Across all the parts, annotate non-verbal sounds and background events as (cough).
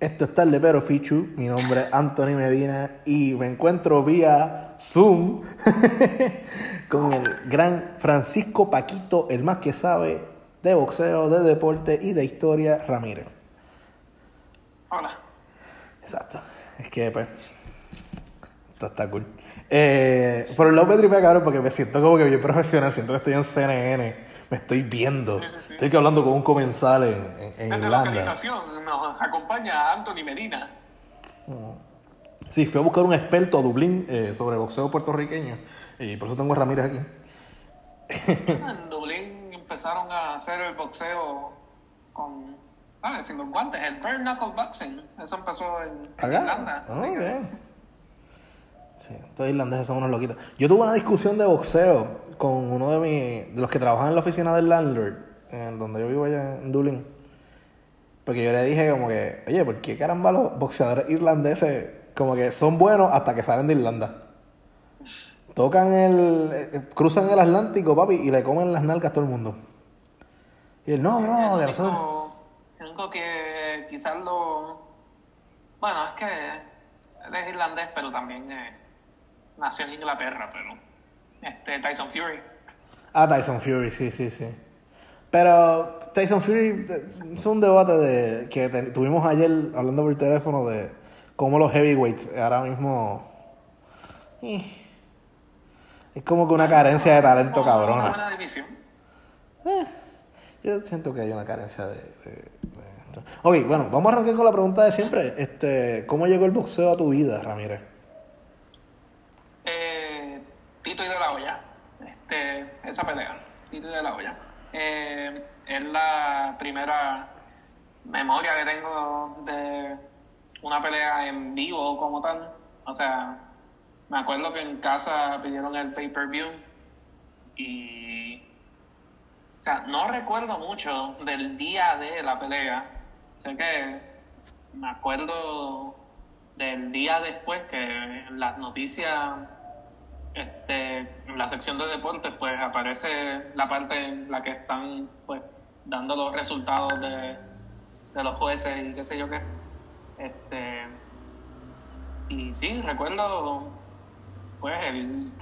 Esto está el Lepero Fichu. Mi nombre es Anthony Medina y me encuentro vía Zoom (laughs) con el gran Francisco Paquito, el más que sabe de boxeo, de deporte y de historia, Ramírez. Hola. Exacto. Es que, pues, esto está cool. Eh, por el lado me cabrón, porque me siento como que bien profesional. Siento que estoy en CNN. Me estoy viendo. Sí, sí, sí. Estoy hablando con un comensal en, en, en Desde Irlanda. localización nos acompaña Anthony Medina. Sí, fui a buscar un experto a Dublín eh, sobre boxeo puertorriqueño. Y por eso tengo a Ramírez aquí. (laughs) En Dublín empezaron a hacer el boxeo con, ah, sin los guantes, el bare knuckle boxing. Eso empezó en, en. Irlanda. Bien. Sí, estos irlandeses son unos loquitos. Yo tuve una discusión de boxeo con uno de, mis, de los que trabajan en la oficina del landlord, en donde yo vivo allá en Dublín. Porque yo le dije como que, oye, ¿por qué caramba los boxeadores irlandeses como que son buenos hasta que salen de Irlanda? Tocan el... eh, cruzan el Atlántico, papi, y le comen las nalgas a todo el mundo. Y él, no, no, de nosotros... el único que quizás lo... Bueno, es que él es irlandés, pero también eh, nació en Inglaterra, pero... Este, Tyson Fury. Ah, Tyson Fury, sí, sí, sí. Pero Tyson Fury eh, es un debate de que te- tuvimos ayer hablando por teléfono de cómo los heavyweights ahora mismo eh, es como que una carencia de talento Una cabrona. buena división. Yo siento que hay una carencia de, de- de esto. Ok, bueno, vamos a arrancar con la pregunta de siempre. Este, ¿cómo llegó el boxeo a tu vida, Ramírez? Eh, Tito y de la Hoya. Este, esa pelea. Tito y de la Hoya. Eh, es la primera memoria que tengo de una pelea en vivo como tal. O sea, me acuerdo que en casa pidieron el pay-per-view y... O sea, no recuerdo mucho del día de la pelea. Sé que me acuerdo del día después que las noticias, este, en la sección de deportes, pues aparece la parte en la que están pues dando los resultados de, de los jueces y qué sé yo qué. Este, y sí, recuerdo pues el,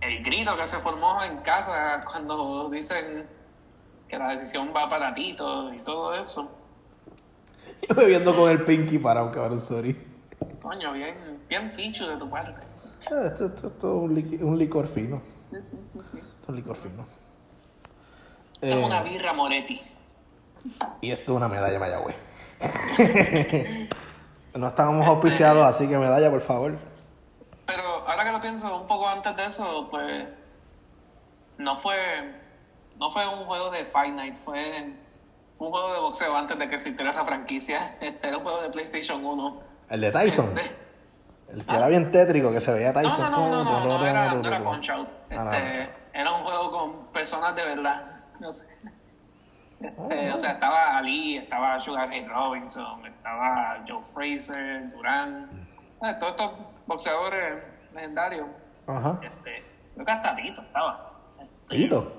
el grito que se formó en casa cuando dicen que la decisión va para Tito y todo eso. Yo bebiendo con el pinky parado, cabrón, sorry. Coño, bien, bien fichu de tu parte. Ah, Esto, esto- esto es un, un licor fino. Sí, sí, sí, sí. Esto es un licor fino. Esto es Eh, una birra Moretti. Y esto es una medalla Mayagüez. (laughs) no estábamos auspiciados, así que medalla, por favor. Pero ahora que lo pienso, un poco antes de eso, pues no fue no fue un juego de Fight Night, fue un juego de boxeo antes de que existiera esa franquicia. (laughs) Este era un juego de PlayStation 1. El de Tyson. (laughs) El que era bien tétrico, que se veía Tyson. no, no, no, no, no, era, no era Punch Out. Ah, no, Este, era un juego con personas de verdad. (laughs) No sé. Este, O sea, estaba Ali, estaba Sugar Ray Robinson, estaba Joe Fraser, Durán. Eh, Todos estos boxeadores legendarios. Ajá. Este, creo que hasta Tito estaba. Este, Tito.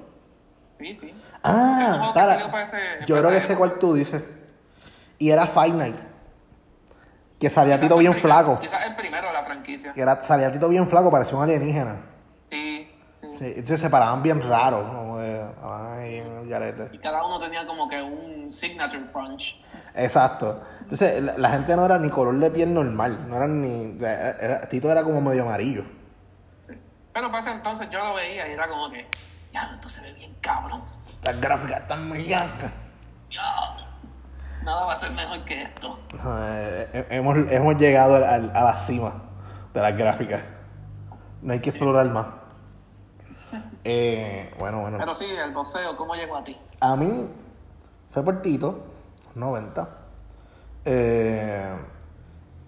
Sí, sí. Ah, para. ese- Yo creo que sé cuál tú dices. Y era Fight Night. Que salía Tito bien primero- flaco. Quizás el primero de la franquicia. Que era, salía Tito bien flaco, parecía un alienígena. Sí, sí. Sí, entonces se paraban bien raros, como de. Ay, en el garete. Y cada uno tenía como que un signature punch. Exacto. Entonces, la, la gente no era ni color de piel normal. No eran ni. era- era- Tito era como medio amarillo. Pero para ese entonces yo lo veía y era como que, ya, esto se ve bien cabrón. Las gráficas están muy altas. Ya, nada va a ser mejor que esto. Eh, eh, hemos, hemos llegado al- al- a la cima de las gráficas. No hay que explorar más. Eh, bueno, bueno. Pero sí, el boxeo, ¿cómo llegó a ti? A mí fue por Tito, 90. Eh,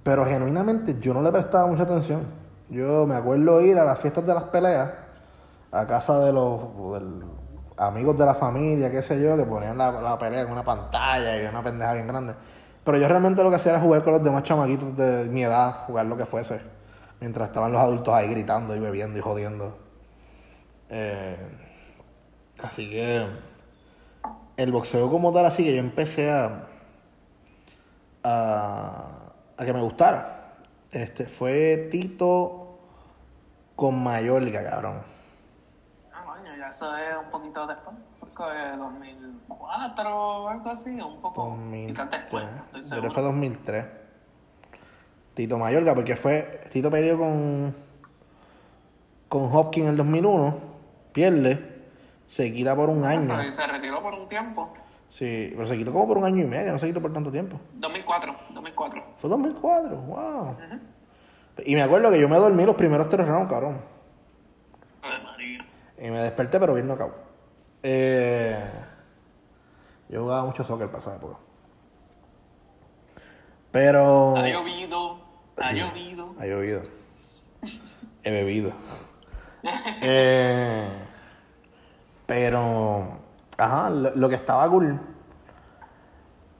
pero genuinamente yo no le prestaba mucha atención. Yo me acuerdo ir a las fiestas de las peleas, a casa de los del- amigos de la familia, qué sé yo, que ponían la, la pelea en una pantalla y una pendeja bien grande. Pero yo realmente lo que hacía era jugar con los demás chamaquitos de mi edad, jugar lo que fuese, mientras estaban los adultos ahí gritando y bebiendo y jodiendo. Eh, así que el boxeo como tal, así que yo empecé a, a, a que me gustara. Este, fue Tito con Mayorga, cabrón. Eso es un poquito después. Eso es 2004 o algo así, un poco. 2003. Quizás después, estoy seguro. fue 2003. Tito Mayorga, porque fue. Tito perdió con. Con Hopkins en el 2001. Pierde. Se quita por un año. Pero se retiró por un tiempo. Sí, pero se quitó como por un año y medio. No se quitó por tanto tiempo. 2004, 2004. Fue 2004. Wow. Y me acuerdo que yo me dormí los primeros tres rounds, cabrón. Y me desperté, pero bien no acabo. Eh, yo jugaba mucho soccer para esa época. Pero. Ha llovido, ha llovido. (laughs) Ha llovido. He bebido. Eh, pero. Ajá, lo, lo que estaba cool.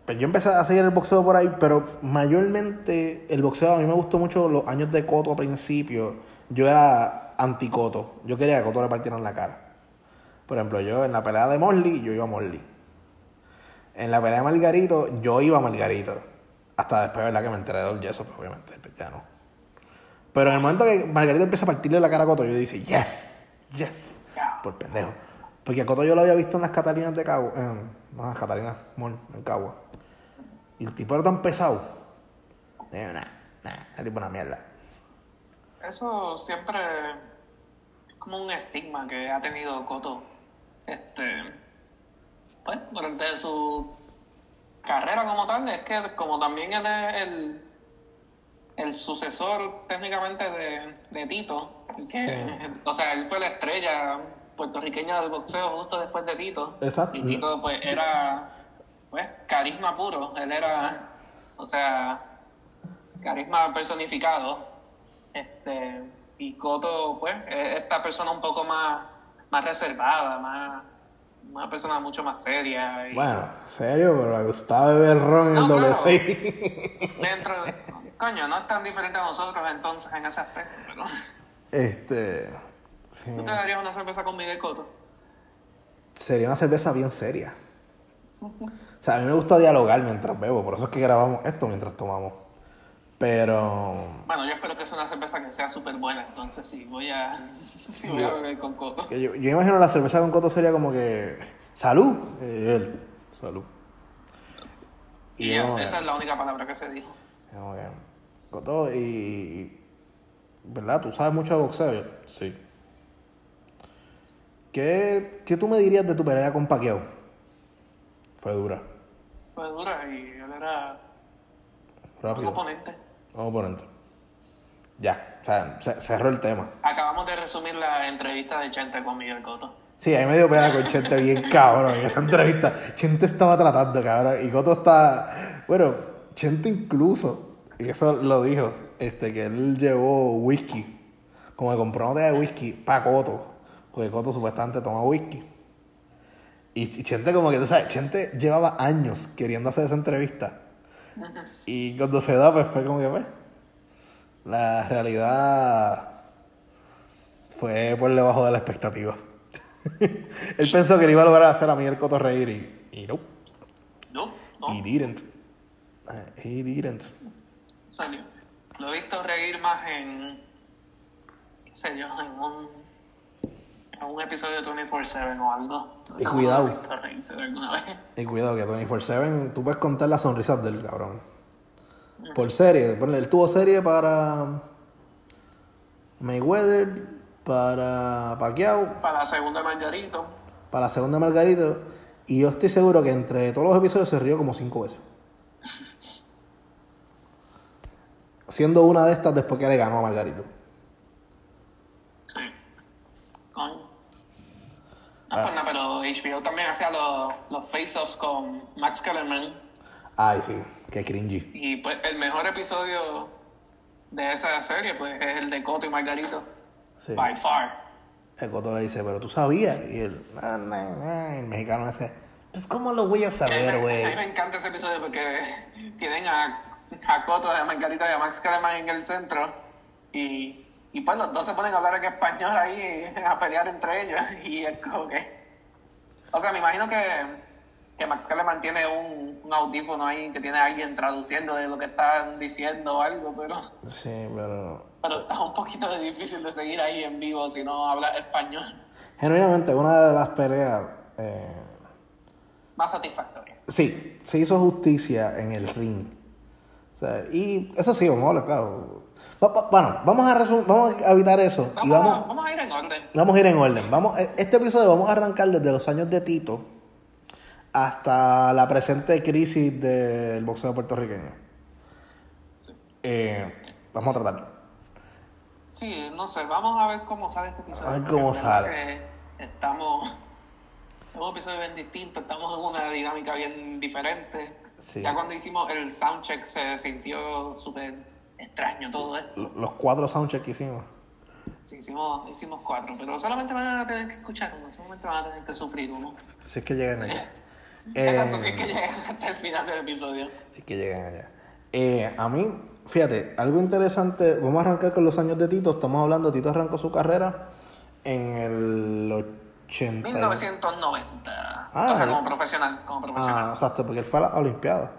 Pues yo empecé a seguir el boxeo por ahí, pero mayormente el boxeo a mí me gustó mucho los años de Coto a principio. Yo era anti-Coto. Yo quería que Coto le partieran la cara. Por ejemplo, yo en la pelea de Morley, yo iba a Morley. En la pelea de Margarito, yo iba a Margarito. Hasta después, ¿verdad? Que me enteré del yeso, pues obviamente, pues, ya no. Pero en el momento que Margarito empieza a partirle la cara a Coto, yo dije, yes, yes. Por pendejo. Porque a Coto yo lo había visto en las Catalinas de Cagua. En, no, en las Catalinas Mall, en Cagua. Y el tipo era tan pesado. Es tipo una mierda. Eso siempre es como un estigma que ha tenido Coto. Este, pues, durante su carrera como tal, es que como también él es el, el sucesor técnicamente de, de Tito, que, o sea, él fue la estrella puertorriqueña del boxeo justo después de Tito. Exacto. Y Tito pues era, pues, carisma puro, él era, o sea, carisma personificado. Este, y Coto, pues, es esta persona un poco más, más reservada, más, una persona mucho más seria. Y Bueno, serio, pero le gustaba beber ron en el doble claro. seis. Dentro, coño, no es tan diferente a nosotros entonces en ese aspecto, pero Este. sí. ¿tú te darías una cerveza con Miguel Coto? Sería una cerveza bien seria. O sea, a mí me gusta dialogar mientras bebo, por eso es que grabamos esto mientras tomamos. Pero. Bueno, yo espero que sea una cerveza que sea súper buena, entonces sí, voy a, (laughs) sí, voy a beber con Coto. que yo, yo imagino la cerveza con coto sería como que. ¡Salud! Y él. Salud. Y esa es la única palabra que se dijo. que, Coto, y. ¿Verdad? ¿Tú sabes mucho de boxeo? Sí. ¿Qué, ¿Qué tú me dirías de tu pelea con Paquiao? Fue dura. Fue dura y él era un Rápido. Oponente. Un oponente. Ya. O sea, se- cerró el tema. Acabamos de resumir la entrevista de Chente con Miguel Coto. Sí, a mí me dio pena con Chente bien cabrón en esa entrevista. Chente estaba tratando, cabrón. Y Coto está. Bueno, Chente incluso, y eso lo dijo, este, que él llevó whisky. Como que compró una botella de whisky para Coto. Porque Coto supuestamente toma whisky. Y, y Chente, como que tú sabes, Chente llevaba años queriendo hacer esa entrevista. Y cuando se da, pues fue como que, pues. La realidad fue por debajo de la expectativa. (laughs) Él pensó que le iba a lograr hacer a Miguel Coto reír y, y no, No, no, he didn't. He didn't. salió. Lo he visto reír más en, qué sé yo, en un, en un episodio de 24-7 o algo. Y cuidado. Y cuidado que 24-7, tú puedes contar las sonrisas del cabrón. Por serie, ponle, él tuvo serie para Mayweather, para Pacquiao, Para la segunda Margarito. para la segunda Margarito. Y yo estoy seguro que entre todos los episodios se rió como cinco veces. (laughs) Siendo una de estas después que le ganó a Margarito. Sí. Coño. Ah, pues nada, pero HBO también hacía los, los face-offs con Max Kellerman. Ay, sí, qué cringy. Y pues el mejor episodio de esa serie pues es el de Coto y Margarito. Sí. By far. El Coto le dice, pero tú sabías. Y él, "Ah, nah, nah". el mexicano ese, pues ¿cómo lo voy a saber, güey? a mí me encanta ese episodio porque tienen a, a Coto, a Margarita y a Max Kellerman en el centro. Y, y pues los dos se ponen a hablar en español ahí, a pelear entre ellos. (laughs) Y es como que. O sea, me imagino que que Max Kellerman tiene un, un audífono ahí, que tiene alguien traduciendo de lo que están diciendo o algo, pero, Sí, pero. pero está un poquito difícil de seguir ahí en vivo si no habla español. Genuinamente, una de las peleas. eh, Más satisfactoria. sí, se hizo justicia en el ring. O sea, y eso sí, vamos a hablar, claro. Bueno, vamos a, vamos a evitar eso. Vamos, y vamos, vamos a ir en orden. vamos a ir en orden. Vamos, eh, este episodio vamos a arrancar desde los años de Tito hasta la presente crisis del boxeo puertorriqueño. Sí. Eh, vamos a tratar. Sí, no sé, vamos a ver cómo sale este episodio. A ver cómo sale. Estamos. Es un episodio bien distinto, estamos en una dinámica bien diferente. Sí. Ya cuando hicimos el soundcheck se sintió súper extraño todo esto. Los cuatro soundchecks que hicimos. Sí, hicimos, hicimos cuatro, pero solamente van a tener que escuchar uno, solamente van a tener que sufrir uno. Si es que llegan allá. (laughs) Eh, Exacto, si es que llegan hasta el final del episodio. Si es que llegan allá. Eh, a mí, fíjate, algo interesante. Vamos a arrancar con los años de Tito. Estamos hablando, Tito arrancó su carrera en el 80. 1990. Ah, o sea, como profesional, como profesional. Ah, exacto, porque él fue a la Olimpiada.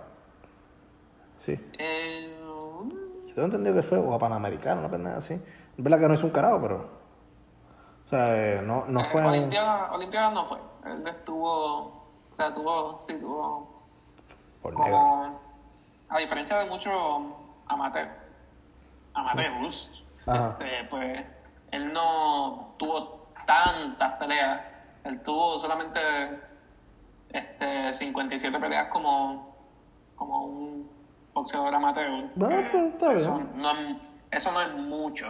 Sí. Eh, tengo entendido que fue o a Panamericano, una pendeja así. Es verdad que no hizo un carajo, pero. O sea, eh, no, no fue. un- Olimpiada, Olimpiada no fue. Él estuvo, o sea, tuvo, sí, tuvo Por negro. como, a diferencia de muchos amateur, amateurs, Ajá. este, pues él no tuvo tantas peleas. Él tuvo solamente este, 57 peleas como, como un boxeador amateur. Bueno, que pero está eso, no, es- eso no es mucho.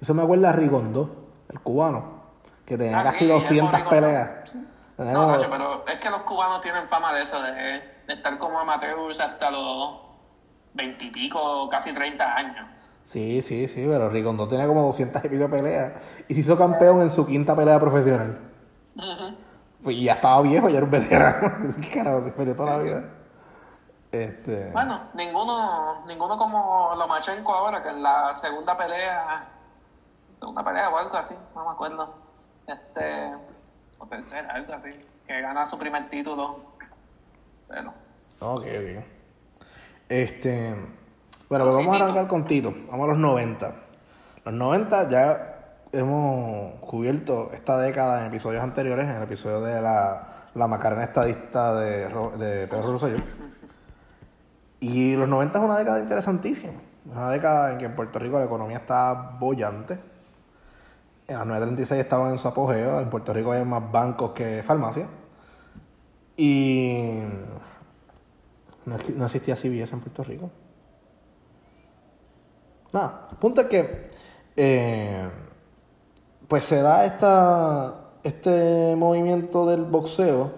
Eso me acuerda a Rigondo, el cubano, que tenía Ah, casi sí, 200 eso, Rigondo. peleas. No, Nacho, pero es que los cubanos tienen fama de eso, de, de estar como amateurs hasta los veintipico, casi 30 años. Sí, sí, sí, pero Rigondo tenía como 200 y pico peleas y se hizo campeón en su quinta pelea profesional. Pues y ya estaba viejo, ya era un veterano. (laughs) ¿Qué carajo? Se peleó toda la vida. Este. Bueno, ninguno, ninguno como Lomachenko ahora, que en la segunda pelea, segunda pelea o algo así, no me acuerdo, este, o tercera, algo así, que gana su primer título. Pero, Ok, ok. Este. Bueno, pues vamos a arrancar con Tito. Vamos a los 90. Los 90 ya hemos cubierto esta década en episodios anteriores, en el episodio de la, la Macarena estadista de, de Pedro Rosselló. Y los 90 es una década interesantísima. Es una década en que en Puerto Rico la economía está bollante. En las 936 estaban en su apogeo. En Puerto Rico hay más bancos que farmacias. Y no, exi- no existía CBS en Puerto Rico. Nada, punto es que eh, pues se da esta, este movimiento del boxeo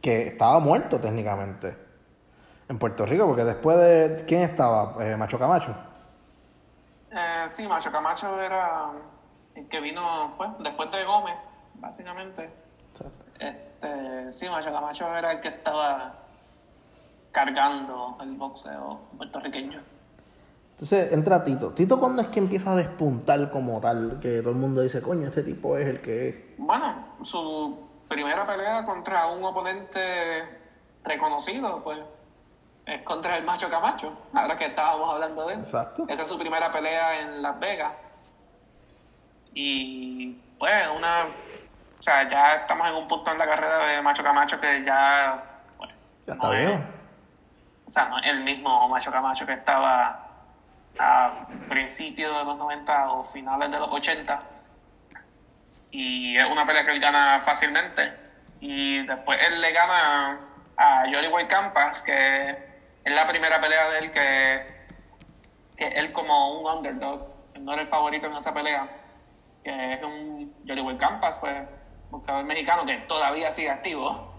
que estaba muerto técnicamente en Puerto Rico, porque después de... ¿Quién estaba? Eh, Macho Camacho. eh, sí, Macho Camacho era el que vino pues, después de Gómez, básicamente. Exacto. Este, sí, Macho Camacho era el que estaba cargando el boxeo puertorriqueño. Entonces entra Tito. Tito cuando es que empieza a despuntar como tal, que todo el mundo dice, coño, este tipo es el que es. Bueno, su primera pelea contra un oponente reconocido, pues, es contra el Macho Camacho, ahora que estábamos hablando de él. Exacto. Esa es su primera pelea en Las Vegas. Y, pues, una... O sea, ya estamos en un punto en la carrera de Macho Camacho que ya... pues, Ya está no es- o sea, no es el mismo Macho Camacho que estaba a principios de los 90 o finales de los 80. Y es una pelea que él gana fácilmente. Y después él le gana a Johnny Boy Campas, que es la primera pelea de él que, que él como un underdog, él no era el favorito en esa pelea, que es un Boy Campas, pues, boxeador mexicano que todavía sigue activo.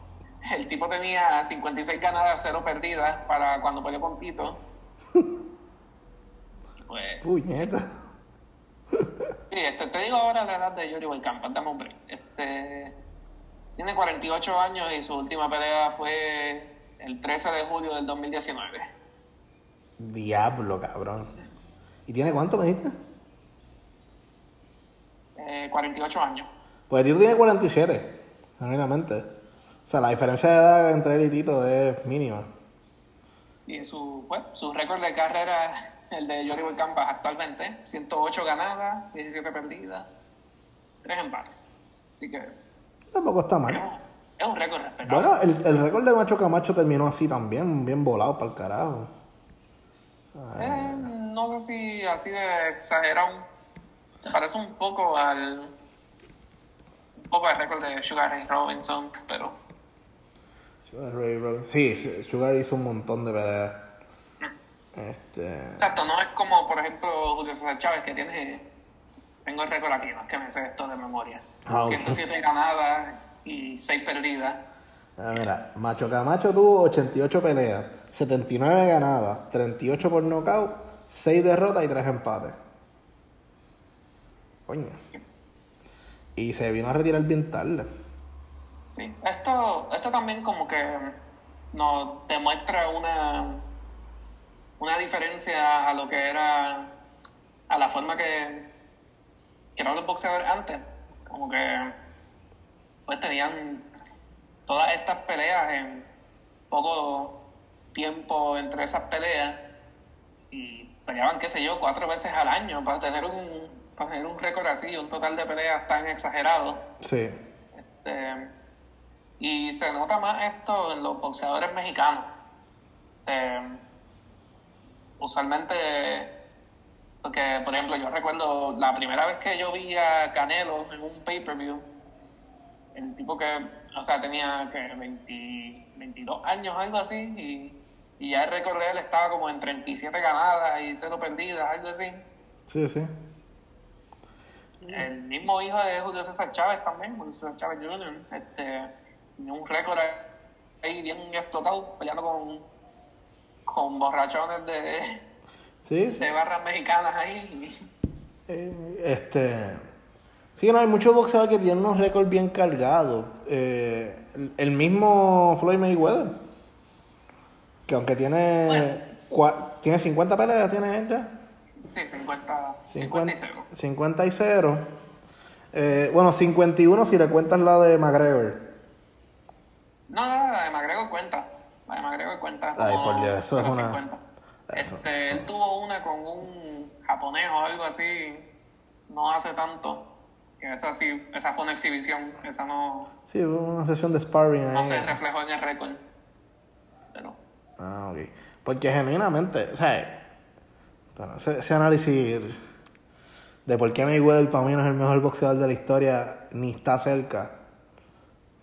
El tipo tenía 56 ganadas, 0 perdidas para cuando peleó con Tito. (laughs) Pues, Puñeta. sí, este, te digo ahora la edad de Yuri Campas, dame un break. Este, tiene 48 años y su última pelea fue el 13 de julio del 2019. Diablo, cabrón. ¿Y tiene cuánto me dijiste? Eh, 48 años. Pues Tito tiene 47, genuinamente. O sea, la diferencia de edad entre él y Tito es mínima. Y su, pues, su récord de carrera, (laughs) el de Johnny Boy Campas actualmente, 108 ganadas, 17 perdidas, 3 empates. Así que Tampoco está es mal. Es un récord respetable. Bueno, el, el récord de Macho Camacho terminó así también, bien volado para el carajo. Eh, no sé si así de exagerado. Se parece un poco al. Un poco al récord de Sugar Ray Robinson, pero. Sugar Ray Robinson. Sí, Sugar hizo un montón de peleas. Este. Exacto, no es como, por ejemplo, Julio César Chávez, que tiene. Tengo el récord aquí, no es que me sé esto de memoria. Ah, ok. 107 ganadas y 6 perdidas. Ah, mira, Macho Camacho tuvo 88 peleas, 79 ganadas, 38 por nocaut, 6 derrotas y 3 empates. Coño. Y se vino a retirar bien tarde. Sí, esto, esto también como que nos demuestra una, una diferencia a lo que era, a la forma que, que eran los boxeadores antes. Como que pues tenían todas estas peleas en poco tiempo entre esas peleas y peleaban, qué sé yo, cuatro veces al año para tener un, para tener un récord así, un total de peleas tan exagerado. Sí. Este, y se nota más esto en los boxeadores mexicanos. Este, usualmente, porque por ejemplo, yo recuerdo la primera vez que yo vi a Canelo en un pay-per-view, el tipo que, o sea, tenía que 20 22 años, algo así, y, y ya el récord de él estaba como en 37 ganadas y 0 perdidas, algo así. Sí, sí. El mismo hijo de Julio César Chávez también, Julio César Chávez Jr., este, un récord ahí bien explotado, peleando con, con borrachones de, Sí, sí. de barras mexicanas ahí. Eh, este. Sí, no, hay muchos boxeadores que tienen unos récords bien cargados. Eh, el, el mismo Floyd Mayweather, que aunque tiene, Bueno. cua- tiene 50 peleas, tiene él ya. Sí, 50, 50 y 0. 50 y 0. Eh, bueno, 51 si le cuentas la de McGregor. No, no, la de McGregor cuenta. La de McGregor cuenta. Ay, por Dios, eso es una- 50. eso- Este, él tuvo una con un japonés o algo así, no hace tanto. Que esa sí, esa fue una exhibición, esa no, Sí, hubo una sesión de sparring ahí. no se reflejó en el récord. Pero, Ah, ok. Porque genuinamente, o sea, bueno, ese, ese análisis de por qué Mayweather para mí no es el mejor boxeador de la historia ni está cerca.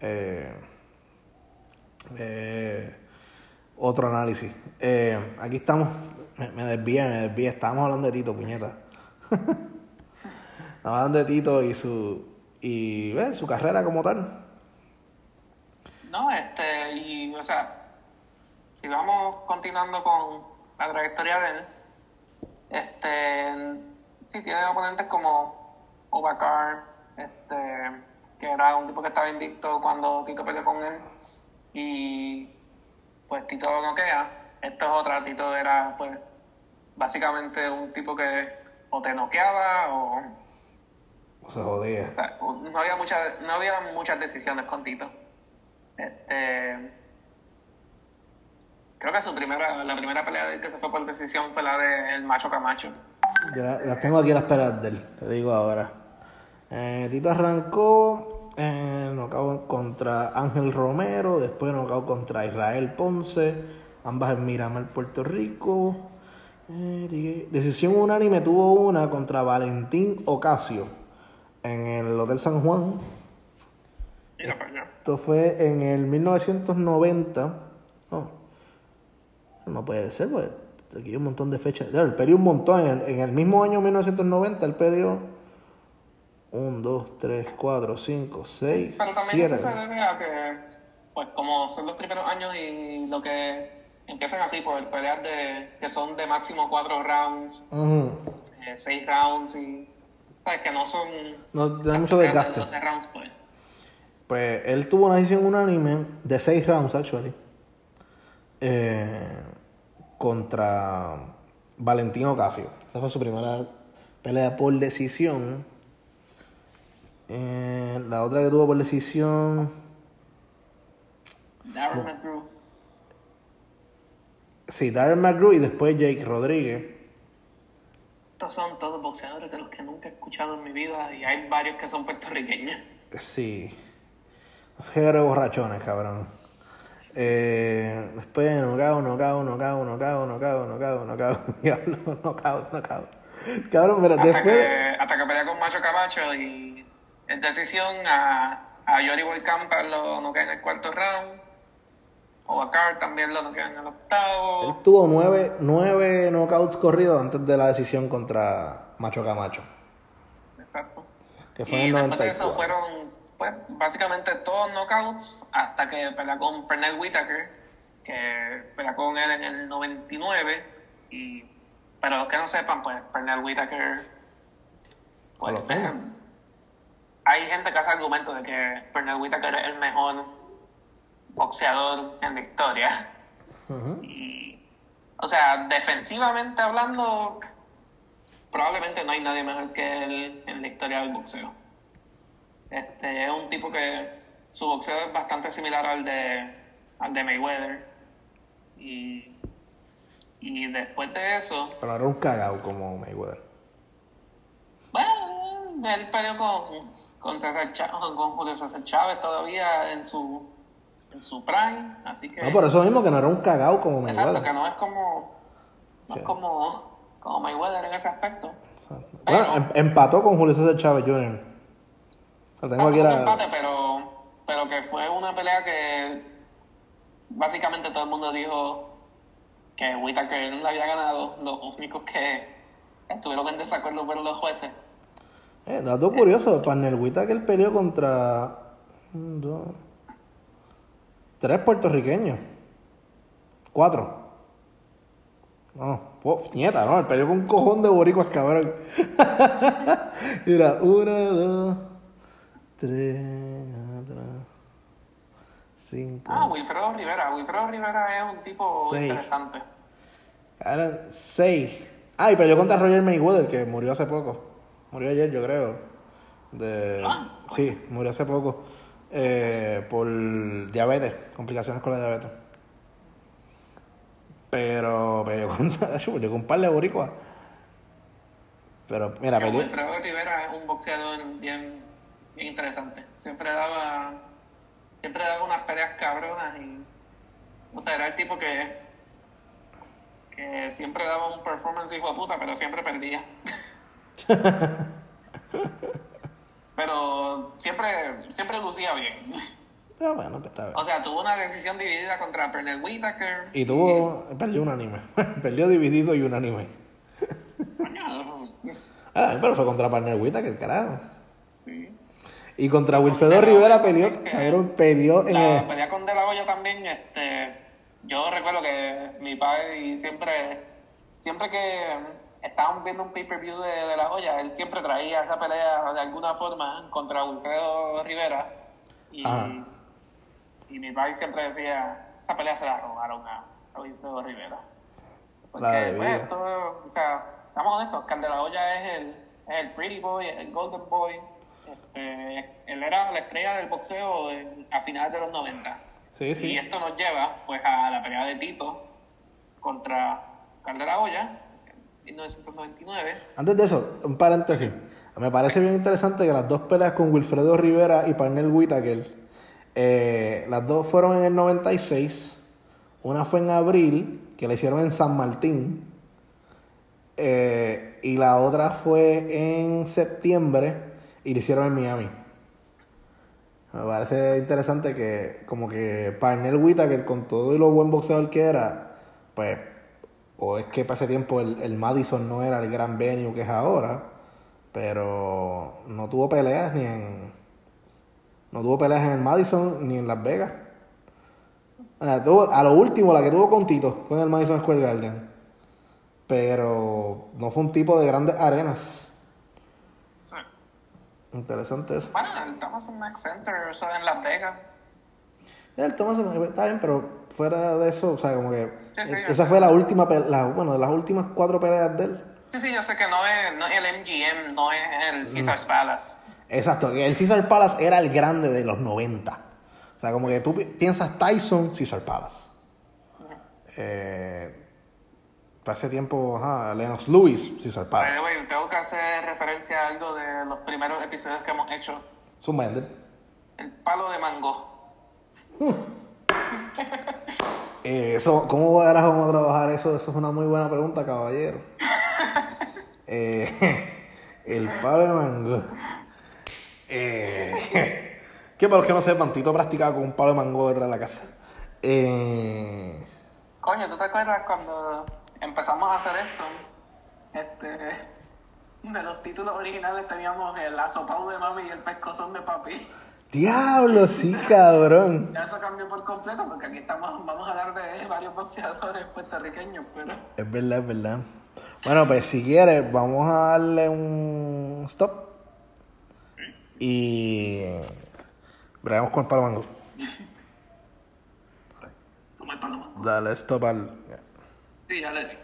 eh, eh, otro análisis. Eh, aquí estamos, me, me desvié, me desvié, estábamos hablando de Tito, puñeta. (laughs) Hablando de Tito y su y ¿ves? su carrera como tal. no, este, y, o sea, si vamos continuando con la trayectoria de él, este, sí, tiene oponentes como Obacar, este, que era un tipo que estaba invicto cuando Tito peleó con él, y pues Tito lo noquea. Esto es otra, Tito era, pues, básicamente un tipo que o te noqueaba O se jodía. o sea, no había muchas no había muchas decisiones con Tito este creo que su primera la primera pelea de que se fue por decisión fue la del macho Camacho Yo la- las tengo aquí a las pelas de él, te digo ahora. Eh, Tito arrancó eh, knockout contra Ángel Romero, después knockout contra Israel Ponce, ambas en Miramar, Puerto Rico. Eh, decisión unánime tuvo una contra Valentín Ocasio en el Hotel San Juan. mira para allá Esto fue en el 1990. No, no puede ser, pues aquí hay un montón de fechas. Claro, él perdió un montón. En el, en el mismo año 1990, él perdió 1, 2, 3, 4, 5, 6, pero también 7. eso se debe a que pues como son los primeros años y lo que empiezan así por pelear de que son de máximo cuatro rounds eh, seis rounds y sabes que no son No da mucho peleas de desgaste. 12 rounds pues Pues él tuvo una decisión unánime de 6 rounds, actually. eh, contra Valentino Ocasio. Esa fue su primera pelea por decisión. Eh, la otra que tuvo por decisión. Darren McGrew. Sí, Darren McGrew y después Jake Rodríguez. Estos son todos boxeadores de los que nunca he escuchado en mi vida y hay varios que son puertorriqueños. Sí. Jero borrachones, cabrón. Eh, después, nocao, nocao, nocao, nocao, nocao, nocao, nocao. (laughs) Diablo, nocao, nocao. Cabrón, mira, Hasta después. que, hasta que pelea con Macho Camacho y en decisión a, a Yori Volcampa lo noquean en el cuarto round. O a Carr también lo noquean en el octavo. Él tuvo nueve, nueve knockouts corridos antes de la decisión contra Macho Camacho. Exacto. Que fue y en el después de eso 94. fueron, pues, básicamente todos knockouts hasta que peleó con Pernell Whitaker, que peleó con él en el 99. Y para los que no sepan, pues, Pernell Whitaker. Pues, hay gente que hace argumentos de que Pernell Whitaker es el mejor boxeador en la historia. Y, o sea, defensivamente hablando, probablemente no hay nadie mejor que él en la historia del boxeo. Este es un tipo que su boxeo es bastante similar al de, al de Mayweather. Y, y después de eso, Pero era un cagao como Mayweather. bueno, él peleó con, con, César con Julio César Chávez todavía en su, en su prime. Así que, No, por eso mismo que no era un cagao como exacto, que Mayweather. no es como, no es como, como Mayweather en ese aspecto. Bueno, em- empató con Julio César Chávez Jr. Lo tengo Exacto, aquí la- empate, pero, pero que fue una pelea que básicamente todo el mundo dijo que Whitaker no la había ganado. Los únicos que estuvieron en desacuerdo fueron los jueces. Eh, dato curioso, Panel él peleó contra tres puertorriqueños. Cuatro. No, uf, nieta, no, peleó con un cojón de boricuas, cabrón. (laughs) Mira, una, dos, tres, cuatro, cinco. Ah, Wilfredo Rivera. Wilfredo Rivera es un tipo Seis. interesante. Eran seis. Ah, y peleó contra Roger Mayweather, que murió hace poco. Murió ayer, yo creo. De... Ah. Sí, murió hace poco. Eh, por diabetes, complicaciones con la diabetes. Pero peleó peleó con un par de boricuas. Pero mira, peleó. Wilfredo Rivera es un boxeador bien, bien interesante. Siempre daba, siempre daba unas peleas cabronas y, o sea, era el tipo que, que siempre daba un performance hijo de puta, pero siempre perdía. (laughs) pero siempre, siempre lucía bien. Ah, bueno, pues está bien. O sea, tuvo una decisión dividida contra Pernell Whitaker. Y tuvo. Perdió unánime. (laughs) perdió dividido y unánime. Ah, pero fue contra que el carajo. sí. Y contra Wilfredo Rivera que- peleó, cabrón, peleó en La el. pelea con De La Hoya también, este, yo recuerdo que mi padre siempre, siempre que estábamos viendo un pay-per-view de, de La Hoya, él siempre traía esa pelea de alguna forma contra Wilfredo Rivera. Y, Ajá. y mi padre siempre decía, esa pelea se la robaron a, a Wilfredo Rivera. Porque, pues, esto, o sea, seamos honestos, Oscar De La Hoya es el, es el pretty boy, el golden boy. Este, él era la estrella del boxeo en- a finales de los 90. Sí, sí. Y esto nos lleva pues a la pelea de Tito contra Oscar De La Hoya 1999. Antes de eso, un paréntesis. Me parece bien interesante que las dos peleas con Wilfredo Rivera y Parnell Whitaker, eh, las dos fueron en el 96. Una fue en abril, que la hicieron en San Martín. eh, y la otra fue en septiembre y la hicieron en Miami. Me parece interesante que, como que Parnell Whitaker, con todo y lo buen boxeador que era, pues, o es que para ese tiempo el, el Madison no era el gran venue que es ahora, pero no tuvo peleas ni en. No tuvo peleas en el Madison ni en Las Vegas. O sea, tuvo- a lo último, la que tuvo con Tito fue en el Madison Square Garden. Pero no fue un tipo de grandes arenas. Sí. Interesante eso. Bueno, el Thomas Max Center, eso en Las Vegas. El Thomas está bien, pero fuera de eso, o sea, como que Sí, sí, yo esa fue la última, la, bueno, de las últimas cuatro peleas de él. Sí, sí, yo sé que no es, no el MGM, no es el Caesar's Palace. Exacto, que el Caesar Palace era el grande de los 90. O sea, como que tú pi- piensas Tyson, Cesar Palace. Eh, para ese tiempo, ajá, Lennox Lewis, Cesar By Palace. the way, tengo que hacer referencia a algo de los primeros episodios que hemos hecho. Zumba, Ender. El palo de mango. (laughs) Eh, eso, ¿Cómo carajo vamos a trabajar eso? Eso es una muy buena pregunta, caballero. (laughs) Eh, (laughs) el palo de mango. Eh, (laughs) que para los que no sepan, Tito practicaba con un palo de mango detrás de la casa. Eh, Coño, ¿tú te acuerdas cuando empezamos a hacer esto? Este, de los títulos originales teníamos el asopado de mami y el pescozón de papi. Diablo, sí, cabrón. Ya eso cambió por completo porque aquí estamos, vamos a hablar de varios boxeadores puertorriqueños, pero Es verdad, es verdad. Bueno, pues si quieres, vamos a darle un stop. Y. Bregamos con el palo mango. como el palo mango. Dale stop al. Sí, ya le di.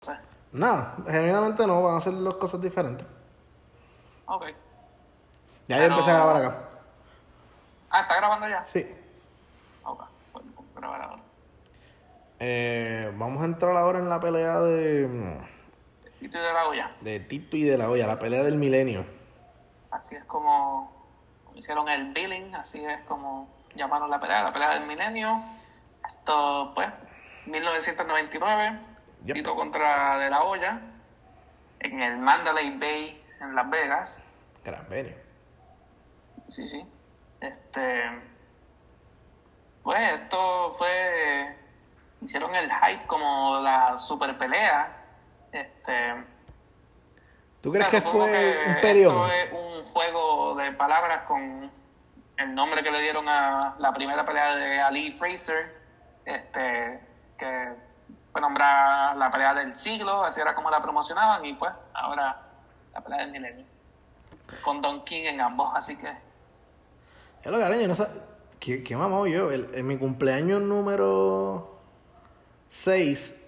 Sí. No, genuinamente no, van a hacer dos cosas diferentes. Ok. Ya yo empecé a grabar acá. Ah, ¿está grabando ya? Sí. Ok, pues grabar ahora. Eh, vamos a entrar ahora en la pelea de, Y tú de la olla. de Tito y de la Hoya, la pelea del milenio. Así es como hicieron el billing, así es como llamaron la pelea, la pelea del milenio. Esto, pues, 1999, Yep. Tito contra De La Hoya, en el Mandalay Bay, en Las Vegas. Gran venio. Sí, sí. Este. Pues esto fue. Hicieron el hype como la super pelea. Este. ¿Tú crees que fue que un peleón? Esto es un juego de palabras con el nombre que le dieron a la primera pelea de Ali Fraser, este, que fue nombrada la pelea del siglo, así era como la promocionaban, y pues ahora la pelea del milenio. Con Don King en ambos, así que Ya lo cariño, no sé. ¿Qué, qué mamado yo? El- en mi cumpleaños número 6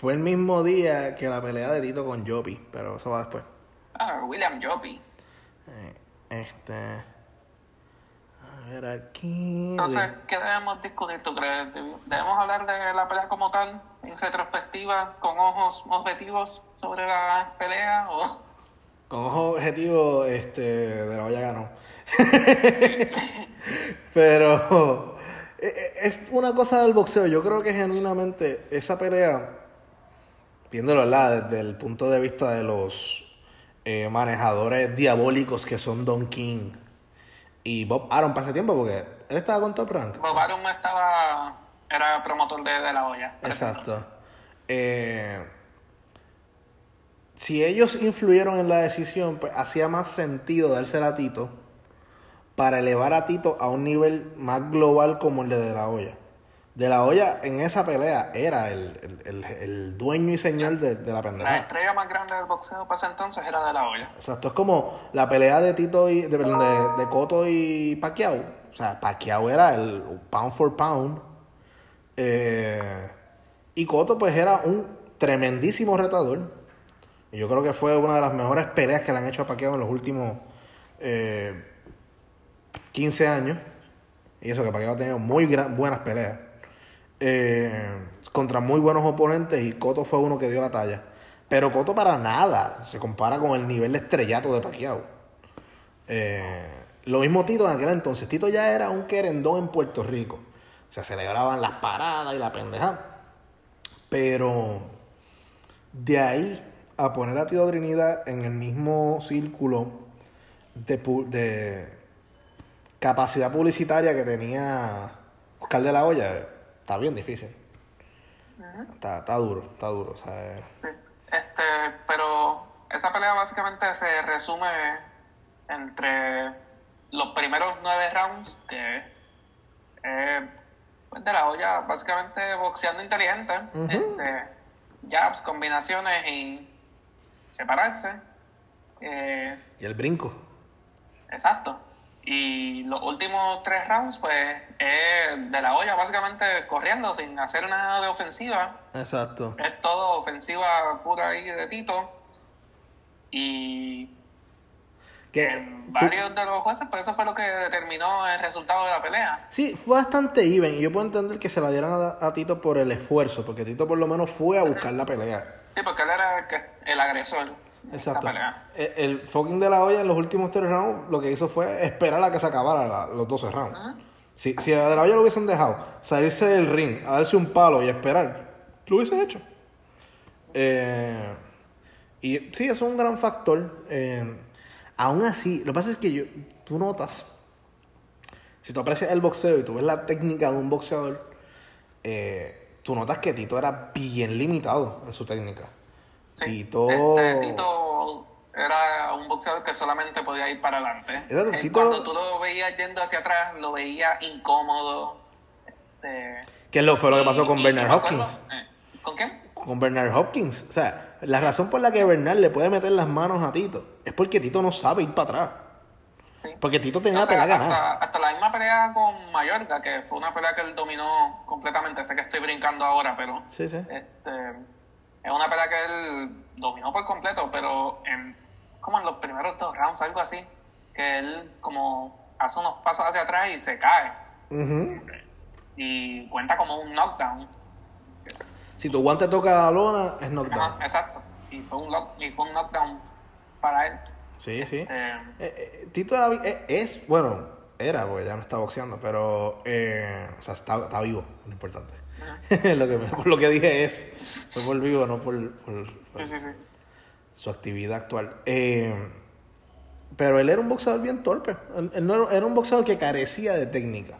fue el mismo día que la pelea de Tito con Jopi, pero eso va después. ah, William Joppy. Eh, este. A ver aquí. Entonces, ¿qué debemos discutir, tú crees? ¿Debemos hablar de la pelea como tal, en retrospectiva, con ojos objetivos sobre la pelea? O... Con ojo objetivo, este, de la olla ganó. (laughs) Pero eh, eh, es una cosa del boxeo. Yo creo que genuinamente esa pelea, viéndolo ¿verdad? desde el punto de vista de los eh, manejadores diabólicos que son Don King y Bob Aaron para ese tiempo, porque él estaba con Top Rank. Bob Arum estaba, era promotor de, de la olla. Exacto. Eh, si ellos influyeron en la decisión, pues hacía más sentido dársela a Tito para elevar a Tito a un nivel más global como el de De La Hoya. De La Hoya en esa pelea era el, el- el- el dueño y señor de, de la La pendeja. estrella más grande del boxeo para ese entonces era de la olla. Exacto, es como la pelea de Tito y de, de, de Cotto y Pacquiao. O sea, Pacquiao era el pound for pound. Eh, y Cotto pues era un tremendísimo retador. Y yo creo que fue una de las mejores peleas que le han hecho a Pacquiao en los últimos eh, 15 años. Y eso que Pacquiao ha tenido muy buenas peleas. Eh, contra muy buenos oponentes y Cotto fue uno que dio la talla. Pero Cotto para nada se compara con el nivel de estrellato de Pacquiao. Eh, lo mismo Tito en aquel entonces. Tito ya era un querendón en Puerto Rico. Se celebraban las paradas y la pendeja. Pero de ahí a poner a Tito Trinidad en el mismo círculo de, de capacidad publicitaria que tenía Oscar de la Hoya, está bien difícil. Está, está duro, está duro. o sea, Sí. Este, pero esa pelea básicamente se resume entre los primeros nueve rounds, que eh, pues de la olla, básicamente boxeando inteligente, este, jabs, combinaciones y separarse. Eh, y el brinco. Exacto. Y los últimos tres rounds, pues, es de la olla, básicamente corriendo sin hacer nada de ofensiva. Exacto. Es todo ofensiva pura ahí de Tito. Y Que varios de los jueces, pues eso fue lo que determinó el resultado de la pelea. Sí, fue bastante even. Y yo puedo entender que se la dieran a, a Tito por el esfuerzo, porque Tito por lo menos fue a buscar la pelea. Sí, porque él era el, el agresor Exacto. pelea. El, el fucking de la olla en los últimos tres rounds lo que hizo fue esperar a que se acabara la- los 12 rounds. Si, si a de la olla lo hubiesen dejado salirse del ring, a darse un palo y esperar, lo hubiese hecho. Eh, y sí, eso es un gran factor. Eh, aún así, lo que pasa es que yo, tú notas, si tú aprecias el boxeo y tú ves la técnica de un boxeador, eh, tú notas que Tito era bien limitado en su técnica. Sí. Tito- Este, Tito era un boxeador que solamente podía ir para adelante. Eh, Cuando tú lo veías yendo hacia atrás, lo veías incómodo. Este, Que lo fue lo que pasó con y Bernard Hopkins. eh, ¿Con quién? Con Bernard Hopkins. O sea, la razón por la que Bernard le puede meter las manos a Tito es porque Tito no sabe ir para atrás. Sí. Porque Tito tenía O la sea, pelea ganada. hasta, hasta la misma pelea con Mallorca, que fue una pelea que él dominó completamente. Sé que estoy brincando ahora, pero Sí, sí. este, es una pelea que él dominó por completo, pero en, como en los primeros dos rounds, algo así, que él como hace unos pasos hacia atrás y se cae. Y cuenta como un knockdown. Si tu guante toca la lona, es knockdown. Exacto. Y fue, un lock- y fue un knockdown para él. Sí, sí. Eh, Eh, eh, Tito era, eh, es, bueno, era, porque ya no está boxeando, pero, eh, o sea, está, está vivo, lo importante. (laughs) lo que por lo que dije es, fue por vivo, no por, por- por sí, sí, sí. Su actividad actual. Eh, pero él era un boxeador bien torpe. Él, él no era, era un boxeador que carecía de técnica.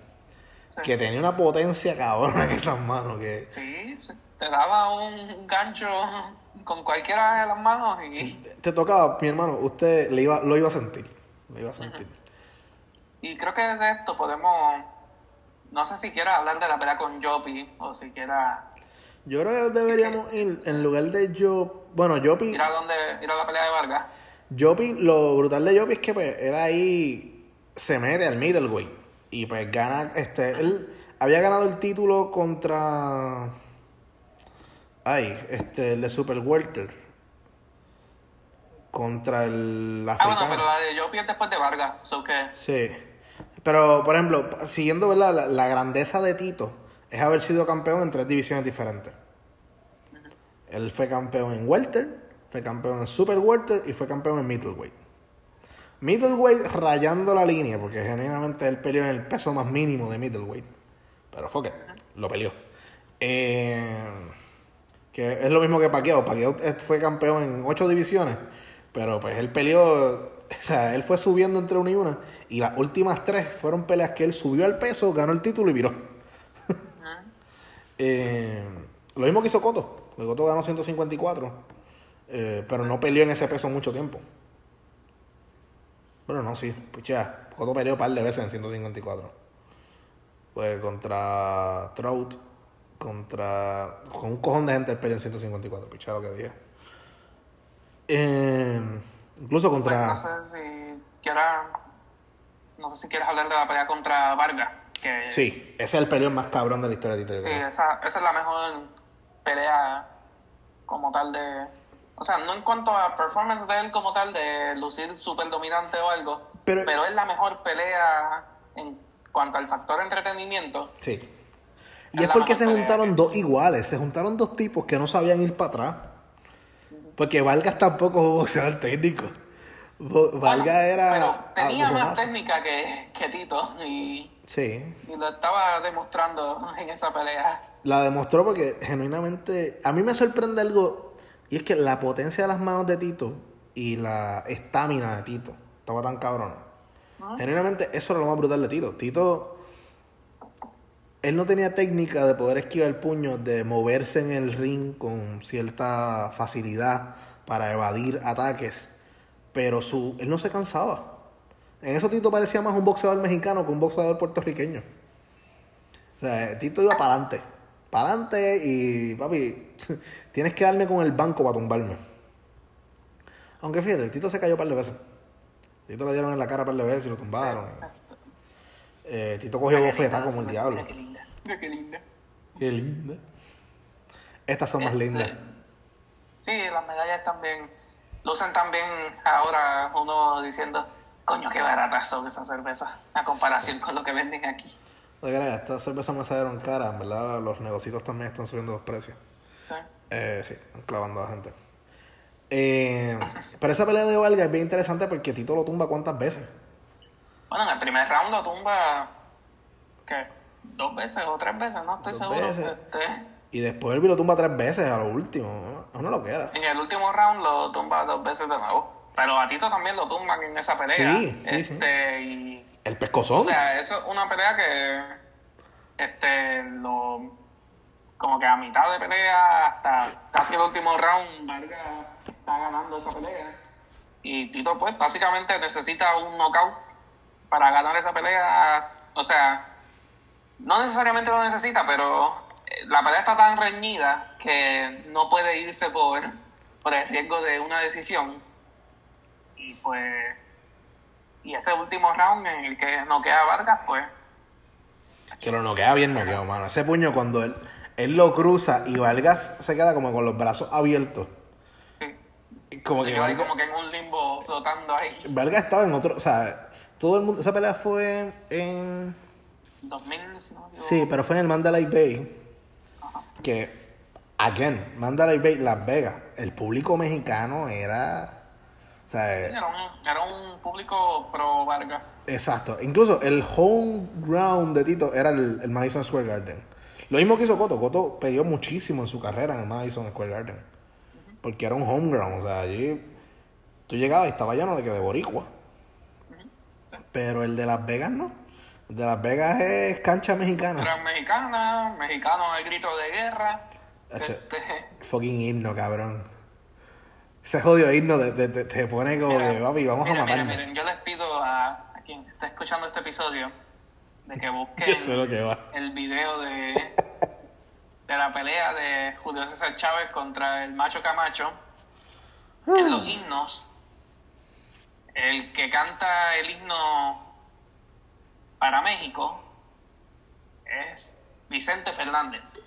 Sí. Que tenía una potencia cabrona en esas manos. Que Sí, te daba un gancho con cualquiera de las manos y, te tocaba, mi hermano, usted le iba, lo iba a sentir. Lo iba a sentir. y creo que de esto podemos, no sé si quieras hablar de la pelea con Jopi o si quieras Yo creo que deberíamos ir, en lugar de yo. Bueno, Jopi. ir a, donde, ir a la pelea de Vargas. Jopi, lo brutal de Jopi es que pues, él ahí se mete al middleweight. Y pues gana. Este, él había ganado el título contra. Ay, este, el de Super Welter. Contra el Ah, africano. bueno, pero la de Jopi es después de Vargas, so que Sí. Pero, por ejemplo, siguiendo ¿verdad? La, la grandeza de Tito, es haber sido campeón en tres divisiones diferentes. Él fue campeón en Welter, fue campeón en Super Welter y fue campeón en Middleweight. Middleweight rayando la línea, porque genuinamente él peleó en el peso más mínimo de Middleweight. Pero fue que lo peleó. Eh, que es lo mismo que Pacquiao. Pacquiao fue campeón en ocho divisiones, pero pues él peleó, (laughs) o sea, él fue subiendo entre una y una, y las últimas tres fueron peleas que él subió al peso, ganó el título y viró. Eh, lo mismo que hizo Coto. Coto ganó 154, eh, pero no peleó en ese peso mucho tiempo. Bueno, no, sí. Pucha, Coto peleó un par de veces en 154. Pues contra Trout, contra. Con un cojón de gente él peleó en 154, picha lo que dije. Eh, incluso pues, contra. no sé si quieras, no sé si quieres hablar de la pelea contra Vargas, que Sí, ese es el peleón más cabrón de la historia de Tito. Sí, esa, esa es la mejor pelea como tal de... O sea, no en cuanto a performance de él como tal, de lucir súper dominante o algo, Pero- pero, es la mejor pelea en cuanto al factor entretenimiento. Sí. Y Es porque se juntaron que- dos iguales, se juntaron dos tipos que no sabían ir para atrás. Porque Vargas tampoco es un boxeador técnico. Bueno, era. Pero tenía más técnica que, que Tito y, Sí. y lo estaba demostrando en esa pelea. La demostró porque genuinamente. A mí me sorprende algo. Y es que la potencia de las manos de Tito y la estamina de Tito estaba tan cabrón. Genuinamente, eso era lo más brutal de Tito. Tito. Él no tenía técnica de poder esquivar el puño, de moverse en el ring con cierta facilidad para evadir ataques. Pero su, él no se cansaba. En eso Tito parecía más un boxeador mexicano que un boxeador puertorriqueño. O sea, Tito iba para adelante. Para adelante y, papi, (laughs) tienes que darme con el banco para tumbarme. Aunque fíjate, Tito se cayó un par de veces. Tito le dieron en la cara un par de veces y lo tumbaron. Eh, Tito cogió bofetada como el diablo. Qué linda. Qué linda. Qué linda. Estas son más lindas. Sí, las medallas también lucen también ahora uno diciendo, Coño, qué baratas son esas cervezas a comparación con lo que venden aquí. No creas, estas cervezas me salieron caras, verdad los negocios también están subiendo los precios. ¿sí? Eh, sí, clavando a la gente. Eh, pero esa pelea de Valga es bien interesante porque Tito lo tumba cuántas veces. Bueno, en el primer round lo tumba, ¿qué? Dos veces o tres veces, no estoy Dos seguro. veces. Este, Y después Elvi lo tumba tres veces a lo último. ¿No? Es una loquera. en el último round lo tumba dos veces de nuevo. Pero a Tito también lo tumban en esa pelea. Sí, sí, este, Y, El pescozón. o sea, eso es una pelea que, este, lo, como que a mitad de pelea, hasta casi el último round, Vargas está ganando esa pelea. Y Tito, pues, básicamente necesita un knockout para ganar esa pelea. O sea, no necesariamente lo necesita, pero la pelea está tan reñida que no puede irse por, por el riesgo de una decisión. Y pues, y ese último round en el que noquea a Vargas, pues, Que lo noquea bien noqueado, mano. Ese puño cuando él, él lo cruza y Vargas se queda como con los brazos abiertos. sí, Como se que Vargas, como que en un limbo flotando ahí. Vargas estaba en otro. O sea, todo el mundo. Esa pelea fue en. 2000, si no. Sí, pero fue en el Mandalay Bay. Que, again, Mandalay Bay, Las Vegas. El público mexicano era. O sea, Era un, era un público pro Vargas. exacto. Incluso el home ground de Tito era el, el Madison Square Garden. Lo mismo que hizo Coto. Coto peleó muchísimo en su carrera en el Madison Square Garden. Porque era un home ground. O sea, allí tú llegabas y estaba lleno de que de boricua. Pero el de Las Vegas no. El de Las Vegas es cancha mexicana. Eran mexicanas, mexicanos al grito de guerra. Este, (laughs) Fucking himno, cabrón. Ese jodido himno te, te- te- te pone como Mira, que, papi, vamos mira, a matarnos. miren, yo les pido a, a quien está escuchando este episodio de que busquen (laughs) el video de, de la pelea de Julio César Chávez contra el Macho Camacho. En los himnos, el que canta el himno para México es Vicente Fernández,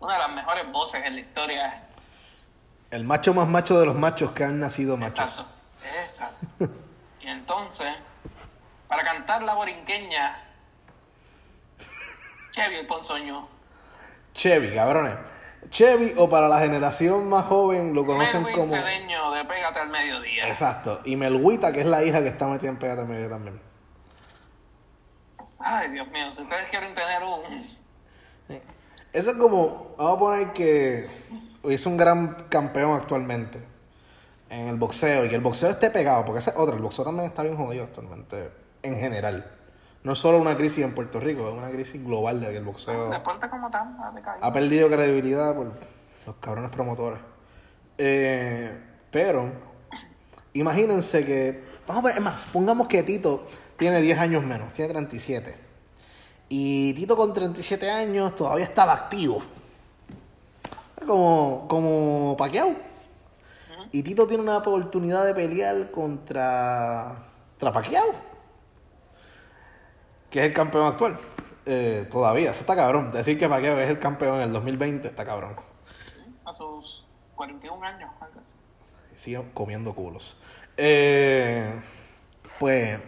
una de las mejores voces en la historia El macho más macho de los machos que han nacido machos. Exacto. Exacto. Y entonces, para cantar la borinqueña, Chevy el Ponzoño, Chevy, cabrones. Chevy, o para la generación más joven, lo conocen Melwin como. Cedeño de Pégate al Mediodía. Exacto. Y Melwita, que es la hija que está metida en Pégate Medio también. Ay, Dios mío, si ustedes quieren tener un... Eso es como, vamos a poner que es un gran campeón actualmente en el boxeo y que el boxeo esté pegado, porque esa es otra, el boxeo también está bien jodido actualmente, en general. No es solo una crisis en Puerto Rico, es una crisis global de que el boxeo Deporte como tal, ha decaído. ha perdido credibilidad por los cabrones promotores. Eh, pero, imagínense que, vamos a ver, es más, pongamos que Tito tiene 10 años menos, tiene 37. Y Tito con 37 años todavía estaba activo. Como, como Pacquiao. Y Tito tiene una oportunidad de pelear contra, contra Pacquiao. Que es el campeón actual. Eh, todavía, eso está cabrón. Decir que Pacquiao es el campeón en el 2020 está cabrón. A sus 41 años, algo así. Sigue comiendo culos. Eh, pues.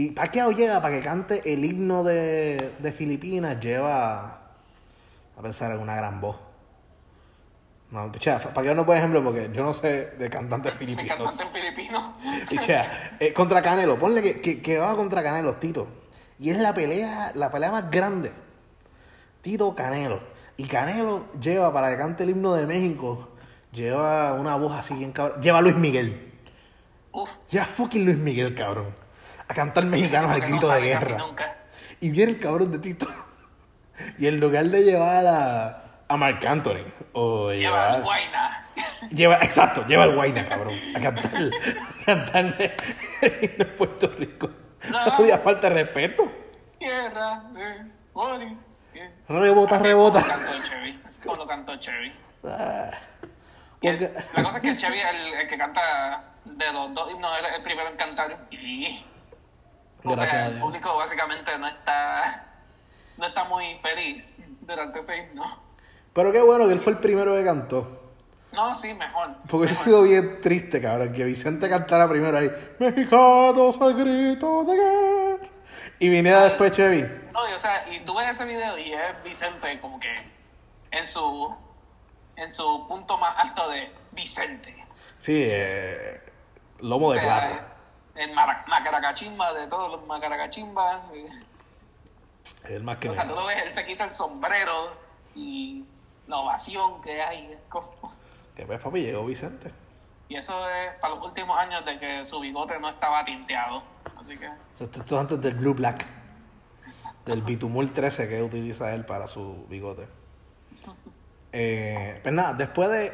Y Pacquiao llega para que cante el himno de, de Filipinas. Lleva. A pensar en una gran voz. No, pichea, Pacquiao no puede ejemplo porque yo no sé de cantantes (laughs) filipinos. cantante filipino. Pichea, eh, contra Canelo. Ponle que, que, que va contra Canelo, Tito. Y es la pelea, la pelea más grande. Tito Canelo. Y Canelo lleva para que cante el himno de México. Lleva una voz así bien cabrón. Lleva a Luis Miguel. Uf. Lleva fucking Luis Miguel, cabrón. A cantar mexicanos al no grito de guerra. nunca. Y viene el cabrón de Tito. Y en lugar de llevar a, a Marc Anthony. O Lleva llevar. el Guayna. Lleva, exacto, lleva el Guayna, cabrón. A cantar, a cantarle en Puerto Rico. No podía falta de respeto. Tierra de Bori. Rebota, Así rebota. como lo cantó Chevy. Así como lo cantó Chevy. Ah, el- la cosa es que el Chevy es el, el que canta de los dos himnos, es el primero en cantar. Y. O sea, el público básicamente no está. No está muy feliz durante ese himno. Pero qué bueno que él fue el primero que cantó. No, sí, mejor. Porque hubiese sido bien triste, cabrón, que Vicente cantara primero ahí, Mexicanos al grito de guerra. Y viniera después Chevy. No, y, o sea, y tú ves ese video y es Vicente como que en su en su punto más alto de Vicente. Sí, eh, lomo de O sea, plata. El macaracachimba de todos los macaracachimbas. El más que O sea, tú lo ves, él se quita el sombrero y la ovación que hay. Que ves, papi, llegó Vicente. Y eso es para los últimos años de que su bigote no estaba tinteado. Así que, Esto, es antes del Blue Black. Del Bitumul 13 que utiliza él para su bigote. Eh, pues nada, después de.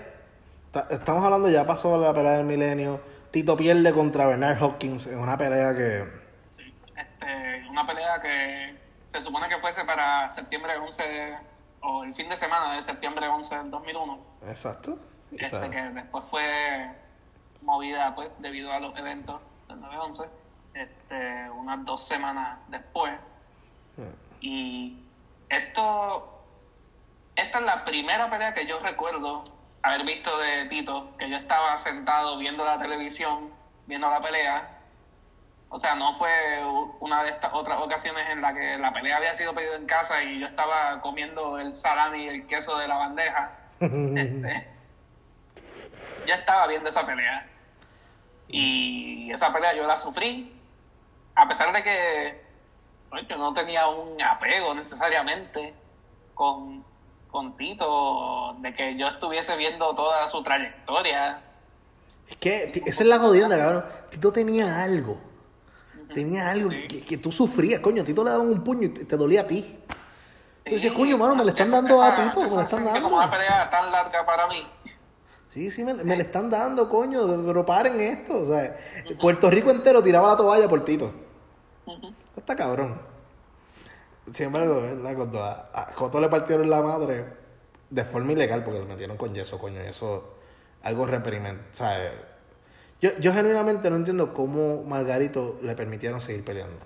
ta- Estamos hablando, ya pasó la pelea del milenio. Tito pierde contra Bernard Hopkins en una pelea que. sí. Este, una pelea que se supone que fuese para septiembre 11 o el fin de semana de septiembre 11 del 2001. Exacto. Este, que después fue movida pues debido a los eventos del 9-11, este, unas dos semanas después. Y esto, esta es la primera pelea que yo recuerdo haber visto de Tito, que yo estaba sentado viendo la televisión, viendo la pelea. O sea, no fue una de estas otras ocasiones en la que la pelea había sido pedida en casa y yo estaba comiendo el salami y el queso de la bandeja. (laughs) Este, yo estaba viendo esa pelea. Y esa pelea yo la sufrí. A pesar de que pues, yo no tenía un apego necesariamente con, con Tito, de que yo estuviese viendo toda su trayectoria. Es que esa es la jodienda, cabrón. Tito tenía algo. Tenía algo Sí. que, que tú sufrías, coño. Tito le daban un puño y te, te dolía a ti. Sí, coño, mano, me le están esa- dando a esa- Tito, me esa le están dando. como una pelea tan larga para mí. Sí, sí, me, me le están dando, coño, pero paren esto. O sea, Puerto Rico entero tiraba la toalla por Tito. Está cabrón. Sin embargo, ¿verdad? cuando a, a Coto le partieron la madre de forma ilegal, porque lo metieron con yeso, coño, eso algo reprimente. O sea, eh, yo, yo genuinamente no entiendo cómo Margarito le permitieron seguir peleando.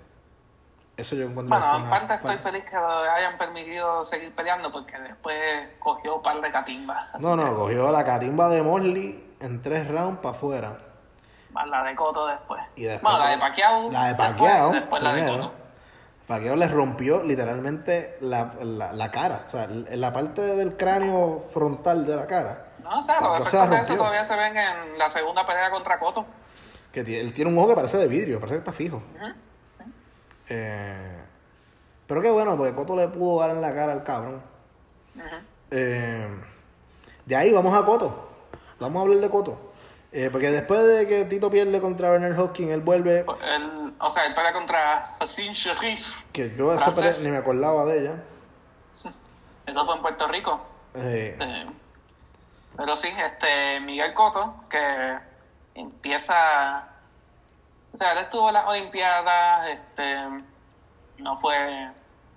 Eso yo encuentro Bueno, en parte estoy feliz que lo hayan permitido seguir peleando porque después cogió un par de catimbas. así No, que- no, cogió la catimba de Morley en tres rounds para afuera. Más la de Coto después. Y después- bueno, la de Pacquiao. La de después- Pacquiao, Después, la de. Coto. Pacquiao le rompió literalmente la, la, la cara. O sea, la parte del cráneo frontal de la cara. No, o sea, los Pacquiao se efectos la de eso todavía se ven en la segunda pelea contra Coto. Que él tiene un ojo que parece de vidrio, parece que está fijo. Sí. Eh, pero qué bueno, porque Coto le pudo dar en la cara al cabrón. Eh, de ahí vamos a Coto. Vamos a hablar de Coto. Eh, porque después de que Tito pierde contra Bernard Hopkins, él vuelve. Él- o sea, él pelea contra Hassan Sharif. Que yo esa pelea ni me acordaba de ella. (laughs) Eso fue en Puerto Rico. Eh, Eh, pero sí, este Miguel Coto, que empieza. O sea, él estuvo en las Olimpiadas, este, no fue.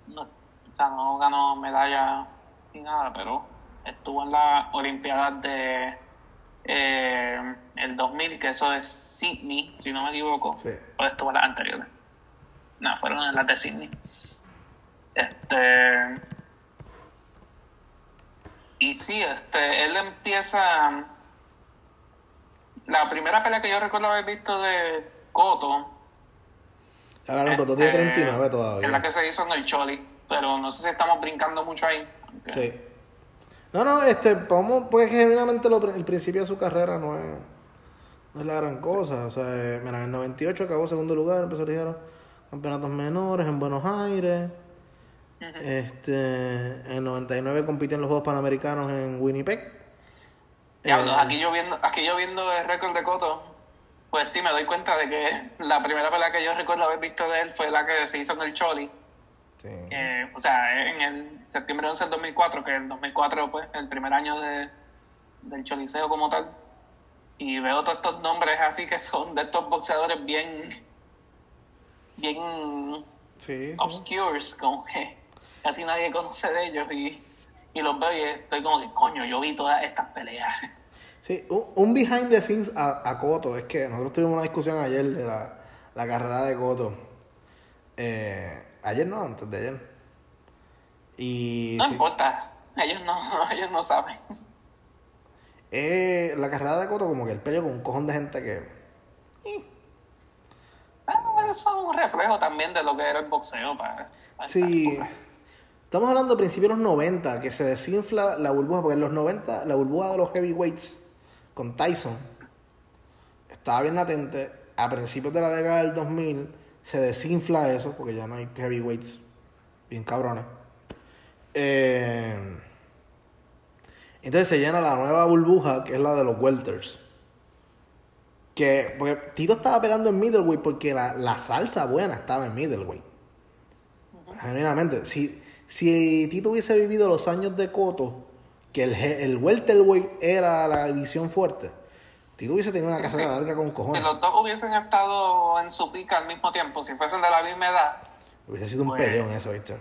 No, o sea, no ganó medalla ni nada, pero estuvo en las Olimpiadas de. Eh, el 2000, que eso es Sydney, si no me equivoco. Sí. O estuvo en las anteriores. No, fueron las de Sydney. Este. Y sí, este, él empieza. La primera pelea que yo recuerdo haber visto de Coto. Ahora Coto tiene este, 39 Es la todavía. que se hizo en el Choli. Pero no sé si estamos brincando mucho ahí. Sí. No, no, este, vamos, porque genuinamente lo, el principio de su carrera no es, no es la gran cosa. O sea, eh, mira, en el 98 acabó segundo lugar, empezó a ligar campeonatos menores en Buenos Aires. Este, en el 99 compitió en los Juegos Panamericanos en Winnipeg. Diablo, Eh, aquí yo viendo, aquí yo viendo el récord de Coto, pues sí me doy cuenta de que (laughs) la primera pelea que yo recuerdo haber visto de él fue la que se hizo en el Choli. Sí. Eh, o sea, en el septiembre 11 del 2004, que el 2004 pues el primer año de, del Choliseo como tal. Y veo todos estos nombres así que son de estos boxeadores bien, bien Sí, sí. obscures, como que casi nadie conoce de ellos y, y los veo y estoy como que, coño, yo vi todas estas peleas. Sí, un, un behind the scenes a, a Coto es que nosotros tuvimos una discusión ayer de la, la carrera de Coto. Eh, ayer no, antes de ayer. Y, No sí, importa, ellos no, (laughs) ellos no saben. Eh, la carrera de Coto, como que él peleó con un cojón de gente que. Ah, eso es un reflejo también de lo que era el boxeo para, para Sí. Estamos hablando de principios de los 90, que se desinfla la burbuja, porque en los 90 la burbuja de los heavyweights con Tyson estaba bien latente. A principios de la década del 2000 se desinfla eso, porque ya no hay heavyweights bien cabrones. Eh, entonces se llena la nueva burbuja, que es la de los welters. Que, porque Tito estaba peleando en middleweight porque la, la salsa buena estaba en middleweight. Genuinamente, si, si Tito hubiese vivido los años de Coto, que el, el welterweight era la división fuerte, Tito hubiese tenido una Sí, carrera sí. larga con Si cojones. los dos hubiesen estado en su pica al mismo tiempo, si fuesen de la misma edad, Hubiese sido un Pues- peleón eso, ¿viste?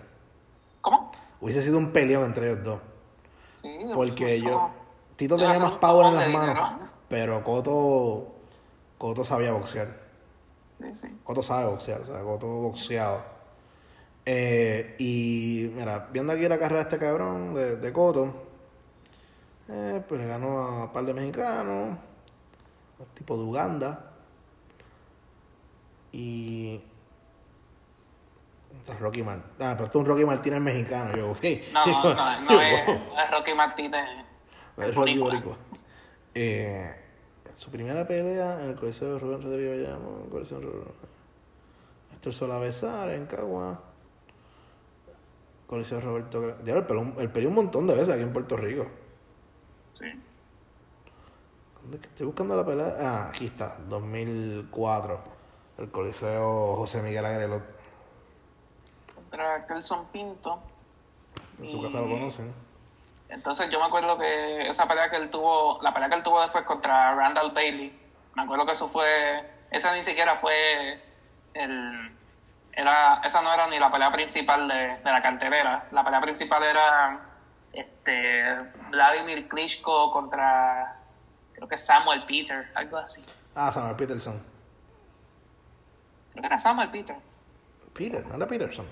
¿cómo? Hubiese sido un peleón entre ellos dos. Sí, Porque eso- yo. Tito tenía más un power en las manos. dinero. Pero Coto. Coto sabía boxear. Sí, sí. Coto sabe boxear, o sea, Coto boxeaba. Eh, y mira, viendo aquí la carrera de este cabrón de, de Coto, eh, pues le ganó a un par de mexicanos, un tipo de Uganda. Y. Rocky Martínez. Ah, pero esto es un Rocky Martínez mexicano. Yo, ok. No, no, no, no (laughs) es, Rocky Martínez. Es Rocky boricua. Eh, su primera pelea en el Coliseo de Rubén Rodríguez Bayamo, en el Coliseo de Rubén- Héctor Sola Besar, en Cagua. Coliseo Roberto el peleó, el peleó un montón de veces aquí en Puerto Rico. Sí. ¿Dónde es que estoy buscando la pelea? Ah, aquí está, 2004. El Coliseo José Miguel Agrelot. Contra Kelson Pinto. En su casa lo conocen. Entonces yo me acuerdo que esa pelea que él tuvo, la pelea que él tuvo después contra Randall Bailey, me acuerdo que eso fue, esa ni siquiera fue el, era, esa no era ni la pelea principal de, de la cartelera, la pelea principal era este Vladimir Klitschko contra, creo que Samuel Peter, algo así, Ah, Samuel Peterson. creo que era Samuel Peter, Peter, no era Peterson.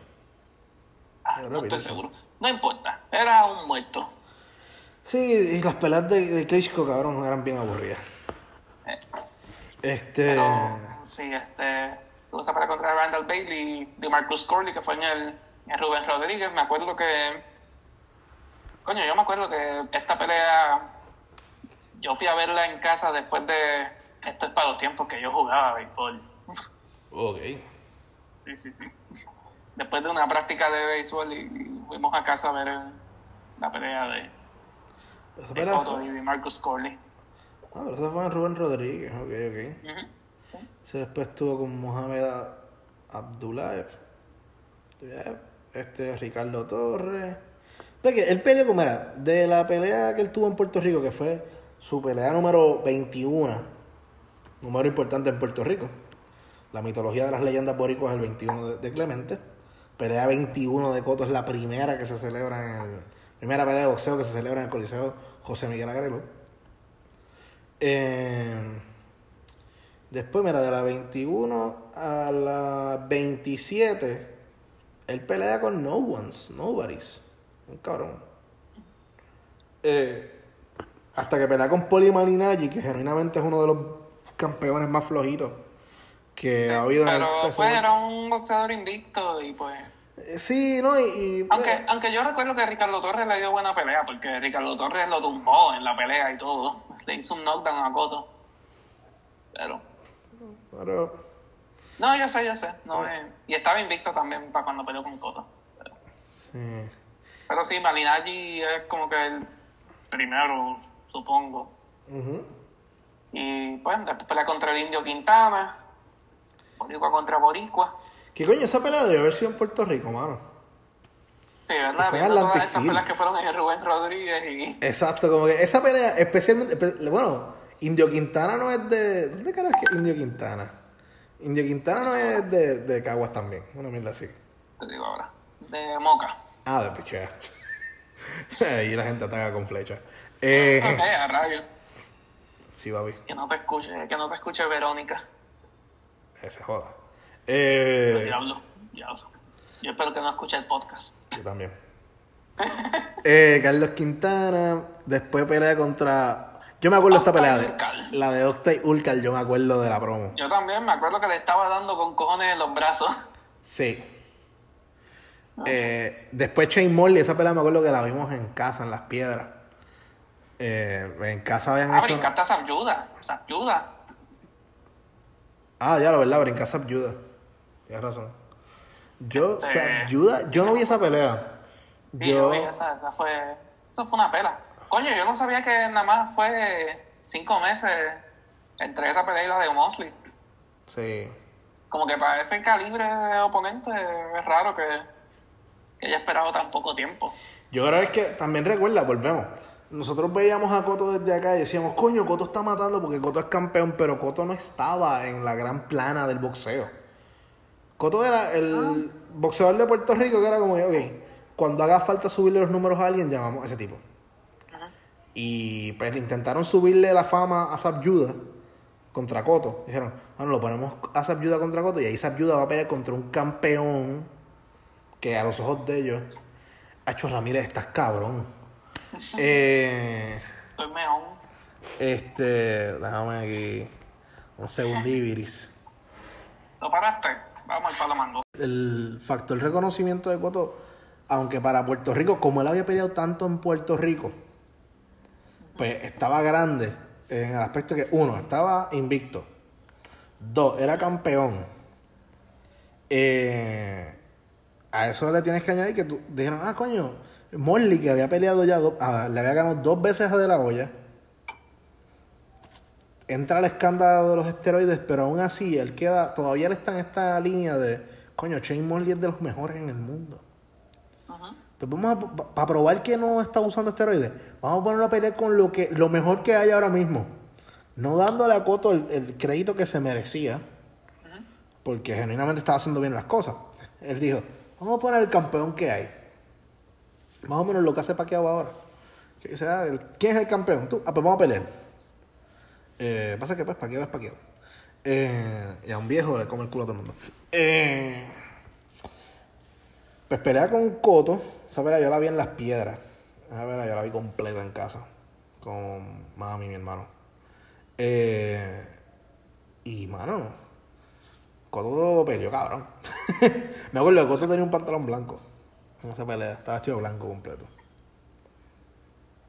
Ah, Era no estoy seguro, no importa, era un muerto. Sí, y las peleas de, de Klitschko, cabrón, eran bien aburridas. Eh, Este. Pero sí, este, tuvo esa pelea contra Randall Bailey de Marcus Corley, que fue en el en Rubén Rodríguez. Me acuerdo que. Coño, yo me acuerdo que esta pelea. Yo fui a verla en casa después de. Esto es para los tiempos que yo jugaba béisbol. Ok. Sí, sí, sí. Después de una práctica de béisbol y, fuimos a casa a ver la pelea de, Esa de pelea Cotto y de Marcus Corley. Ah, pero esa fue en Rubén Rodríguez, ok, ok. Ujú, sí. Ese después estuvo con Mohamed. Abdullayev, Este, Ricardo Torres. Ve que él peleó como era, de la pelea que él tuvo en Puerto Rico, que fue su pelea número 21, número importante en Puerto Rico. La mitología de las leyendas boricuas es el 21 de, Clemente. Pelea 21 de Coto es la primera que se celebra en el. Primera pelea de boxeo que se celebra en el Coliseo José Miguel Agrelo. Eh, después, mira, de la 21 a la 27, él pelea con no ones, nobody's. Un cabrón. Eh, hasta que pelea con Poli Malignaggi, que genuinamente es uno de los campeones más flojitos que ha habido en el Pero peso. pues era un boxeador invicto y pues... Eh, Sí, no, y. y- Aunque, aunque yo recuerdo que Ricardo Torres le dio buena pelea, porque Ricardo Torres lo tumbó en la pelea y todo. Le hizo un knockdown a Coto. Pero. pero, No, yo sé, yo sé. No, es- y estaba invicto también para cuando peleó con Coto. Pero, sí. pero sí, Malinaggi es como que el primero, supongo. Ujú. Y pues después pelea contra el Indio Quintana. Boricua contra Boricua. ¿Qué coño esa pelea debe haber sido en Puerto Rico, mano? Sí, ¿verdad? Fue en Viendo todas estas peleas que fueron en Rubén Rodríguez y... Exacto, como que esa pelea, especialmente, espe- bueno, Indio Quintana no es de. ¿Dónde carajo es que Indio Quintana? Indio Quintana no es de, de Caguas también, una mierda así. Te digo ahora. De Moca. Ah, de pichea. (laughs) Ahí la gente ataca con flecha. Eh, Ok, a rayo. sí, papi, Que no te escuche, que no te escuche Verónica. ese joda. Eh, Diablo, diablo. Yo espero que no escuche el podcast. yo también. (laughs) Eh, Carlos Quintana, después pelea contra Yo me acuerdo de esta pelea. De, la de Octa y Ulcal, yo me acuerdo de la promo. Yo también me acuerdo que le estaba dando con cojones en los brazos. Sí. Eh, después Shane Morley, esa pelea me acuerdo que la vimos en casa, en las piedras. Eh, en casa habían Ah, hecho. brincaste a Sabyuda. Sabyuda. Ah, ya, la verdad, brincar Sabyuda. Tienes razón. Yo, Este- Sabyuda, yo no vi esa pelea. Sí, yo Yo, vi esa, esa fue, eso fue una pela. Coño, yo no sabía que nada más fue cinco meses entre esa pelea y la de Mosley. sí. Como que para ese calibre de oponente es raro que, que haya esperado tan poco tiempo. Yo creo que también recuerda, volvemos. Nosotros veíamos a Coto desde acá y decíamos, coño, Coto está matando porque Coto es campeón, pero Coto no estaba en la gran plana del boxeo. Coto era el boxeador de Puerto Rico que era como ok, cuando haga falta subirle los números a alguien, llamamos a ese tipo. Y pues intentaron subirle la fama a Sabyuda contra Coto. Dijeron, bueno, lo ponemos a Sabyuda contra Coto y ahí Sabyuda va a pelear contra un campeón que a los ojos de ellos, Hacho Ramírez, estás cabrón. Eh, Estoy meón. este, déjame aquí un segundiviris. ¿Lo paraste? Vamos al palo mango. El factor reconocimiento de Coto, aunque para Puerto Rico, como él había peleado tanto en Puerto Rico, pues estaba grande en el aspecto que, uno, estaba invicto. Dos, era campeón. Eh, a eso le tienes que añadir que tú dijeron, ah, coño, Morley, que había peleado ya, ah, le había ganado dos veces a De La Hoya. Entra el escándalo de los esteroides, pero aún así, él queda, todavía él está en esta línea de, coño, Shane Morley es de los mejores en el mundo. Ujú. Pues vamos a, para probar que no está usando esteroides, vamos a ponerlo a pelear con lo que lo mejor que hay ahora mismo. No dándole a Coto el, el crédito que se merecía, porque genuinamente estaba haciendo bien las cosas. Él dijo, vamos a poner el campeón que hay. Más o menos lo que hace Paquiao ahora. Que sea ¿Quién es el campeón? Tú. Ah, pues vamos a pelear. Eh, pasa que pues Paquiao es Paquiao. Eh, y a un viejo le come el culo a todo el mundo. Eh, pues pelea con Coto. Esa yo la vi en las piedras. Esa pelea yo la vi completa en casa. Con mami mi hermano. Eh, y mano, Coto peleó cabrón. (laughs) Me acuerdo que Coto tenía un pantalón blanco. En esa pelea. Estaba vestido blanco completo.